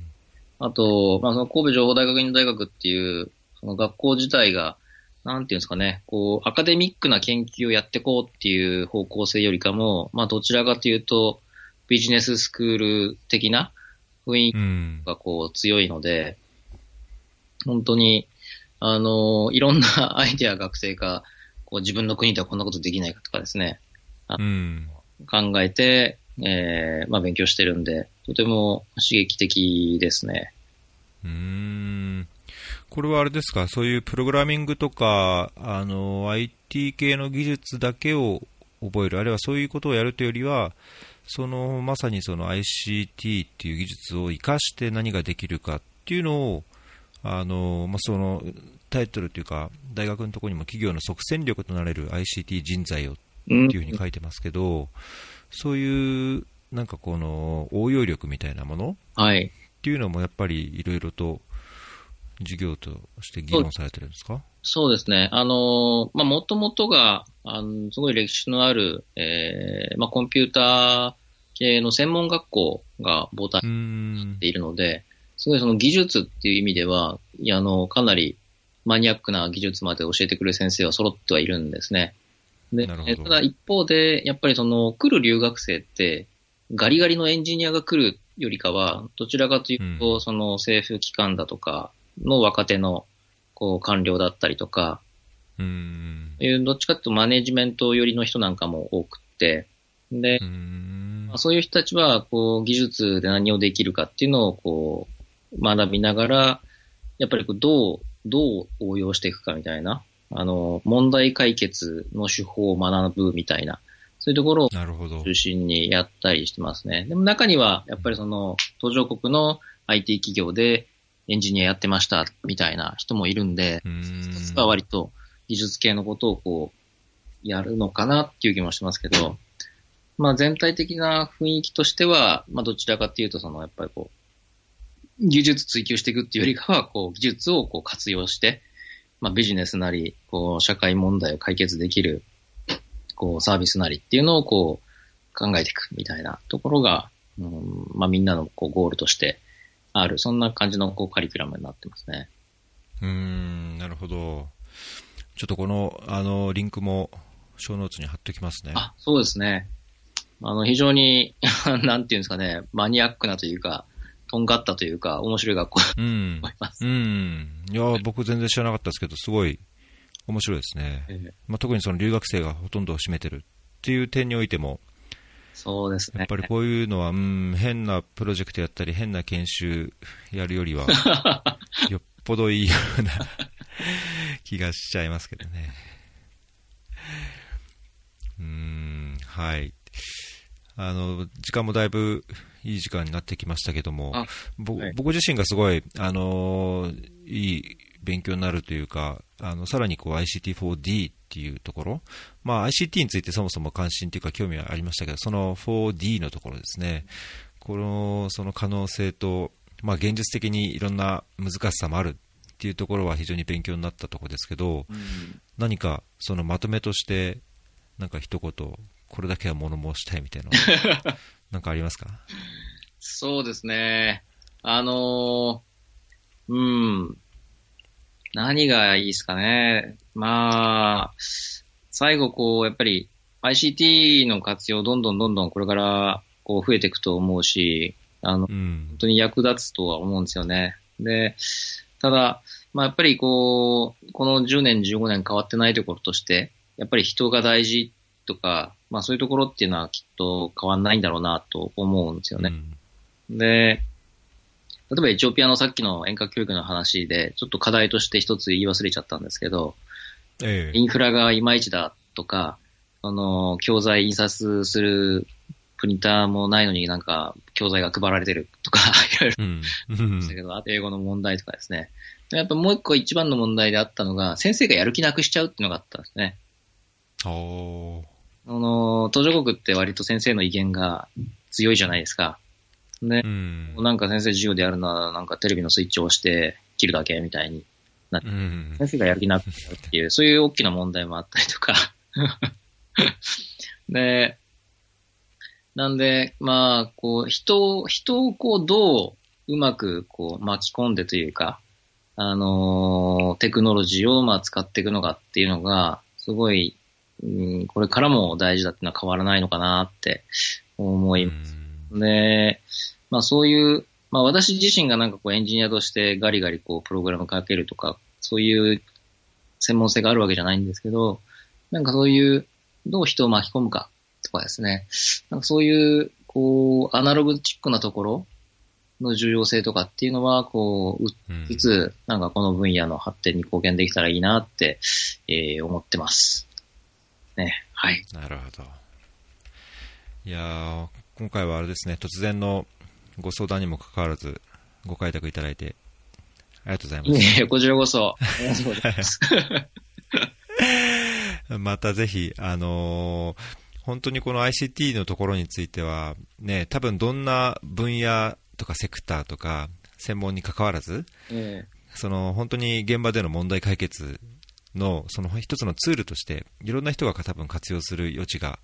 あと、まあ、その神戸情報大学院大学っていう、その学校自体が、なんていうんですかね、こう、アカデミックな研究をやっていこうっていう方向性よりかも、まあ、どちらかというと、ビジネススクール的な雰囲気がこう強いので、うん、本当に、あの、いろんな [laughs] アイデア学生が、こう自分の国ではこんなことできないかとかですね、うん、考えて、えー、まあ勉強してるんで、とても刺激的ですね。うん。これはあれですか、そういうプログラミングとか、あの、IT 系の技術だけを覚える、あるいはそういうことをやるというよりは、その、まさにその ICT っていう技術を活かして何ができるかっていうのを、あのまあ、そのタイトルというか、大学のところにも企業の即戦力となれる ICT 人材をっていうふうに書いてますけど、そういうなんかこの応用力みたいなもの、はい、っていうのもやっぱりいろいろと授業として議論されてるんですか？そうですね。あの、まあ、もともとが、あの、すごい歴史のある、えー、まあ、コンピューター系の専門学校が母体になっているので、すごいその技術っていう意味では、いや、あの、かなりマニアックな技術まで教えてくれる先生は揃ってはいるんですね。で、ただ一方で、やっぱりその、来る留学生って、ガリガリのエンジニアが来るよりかは、どちらかというと、その政府機関だとかの若手のこう官僚だったりとか、うん。どっちかというとマネジメント寄りの人なんかも多くって、で、まあ、そういう人たちは、こう、技術で何をできるかっていうのを、こう、学びながら、やっぱりこうどう、どう応用していくかみたいな、あの、問題解決の手法を学ぶみたいな、そういうところを中心にやったりしてますね。でも中には、やっぱりその、途上国の IT 企業でエンジニアやってましたみたいな人もいるんで、一つは割と技術系のことをこう、やるのかなっていう気もしますけど、まあ全体的な雰囲気としては、まあどちらかっていうと、そのやっぱりこう、技術追求していくっていうよりかは、こう技術をこう活用して、まあビジネスなり、こう社会問題を解決できるこう、サービスなりっていうのをこう、考えていくみたいなところが、うん、まあみんなのこうゴールとしてある、そんな感じのこうカリキュラムになってますね。うん、なるほど。ちょっとこの、あの、リンクも、小ノーツに貼っておきますね。あ、そうですね。あの、非常に [laughs] なんていうんですかね、マニアックなというか、とんがったというか、面白い学校だと思います。うん。いや、僕全然知らなかったですけど、すごい面白いですね。えー、まあ、特にその留学生がほとんどを占めてるっていう点においても、そうですね。やっぱりこういうのは、うん、変なプロジェクトやったり、変な研修やるよりは、[laughs] よっぽどいいような [laughs] 気がしちゃいますけどね。[laughs] うん、はい。あの、時間もだいぶいい時間になってきましたけども、はい、僕自身がすごい、あのいい勉強になるというか、あの、さらにこう ICT4D っていうところ、まあ ICT についてそもそも関心というか興味はありましたけど、その 4D のところですね、この、その可能性と、まあ現実的にいろんな難しさもあるっていうところは非常に勉強になったところですけど、うん、何かそのまとめとして、なんか一言、これだけは物申したいみたいな [laughs] なんかありますか？そうですね。あのー、うん。何がいいですかね。まあ、最後こう、やっぱり ICT の活用どんどんどんどんこれからこう増えていくと思うし、あの、うん、本当に役立つとは思うんですよね。で、ただ、まあやっぱりこう、この10年15年変わってないところとして、やっぱり人が大事とか、まあそういうところっていうのはきっと変わんないんだろうなと思うんですよね。うん、で、例えばエチオピアのさっきの遠隔教育の話で、ちょっと課題として一つ言い忘れちゃったんですけど、ええ、インフラがいまいちだとか、あの、教材印刷するプリンターもないのになんか教材が配られてるとか、[laughs] いろいろ、うん、だけど、あと英語の問題とかですね。やっぱもう一個一番の問題であったのが、先生がやる気なくしちゃうっていうのがあったんですね。おあの、途上国って割と先生の威厳が強いじゃないですか。ね、うん、なんか先生授業でやるなら、なんかテレビのスイッチを押して切るだけみたいになって、うん、先生がやる気なくなるっていう、[laughs] そういう大きな問題もあったりとか。[laughs] で、なんで、まあ、こう、人を、人をこう、どううまくこう巻き込んでというか、あのー、テクノロジーをまあ使っていくのかっていうのが、すごい、うん、これからも大事だっていうのは変わらないのかなって思います。で、まあそういう、まあ私自身がなんかこうエンジニアとしてガリガリこうプログラムかけるとか、そういう専門性があるわけじゃないんですけど、なんかそういう、どう人を巻き込むかとかですね、なんかそういう、こう、アナログチックなところの重要性とかっていうのは、こう、いつ、なんかこの分野の発展に貢献できたらいいなって、えー、思ってます。ね、はい。なるほど。いや今回はあれですね、突然のご相談にもかかわらず、ご開拓いただいて、ありがとうございます。いこちらこそ。またぜひ、あのー、本当にこの ICT のところについては、ね、多分どんな分野とかセクターとか、専門に関わらず、えその本当に現場での問題解決のその一つのツールとして、いろんな人が多分活用する余地が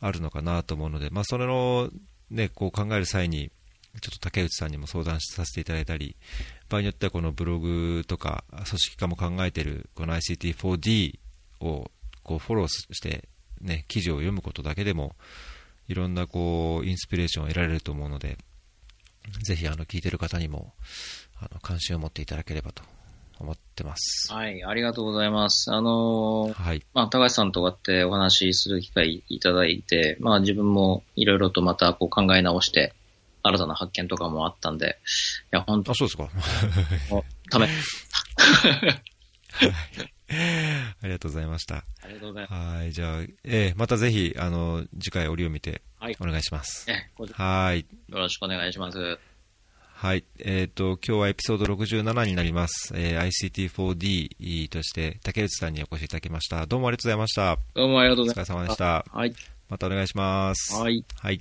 あるのかなと思うので、まあ、それの、ね、こう考える際に、ちょっと竹内さんにも相談させていただいたり、場合によってはこのブログとか組織化も考えているこの ICT4D をこうフォローして、ね、記事を読むことだけでもいろんなこうインスピレーションを得られると思うので、ぜひあの聞いてる方にもあの関心を持っていただければと思ってます。はい、ありがとうございます。あのー、はい。まあ、高橋さんとかってお話しする機会いただいて、まあ、自分もいろいろとまたこう考え直して、新たな発見とかもあったんで、いや、本当あ、そうですか。ため。ありがとうございました。ありがとうございます。はい、じゃあ、えー、またぜひ、あの、次回折を見て、お願いします。はい、はい。よろしくお願いします。はい。えっ、ー、と、今日はエピソード67になります。えー、ICT4D として、竹内さんにお越しいただきました。どうもありがとうございました。どうもありがとうございます。お疲れ様でした。はい。またお願いします。はい。はい。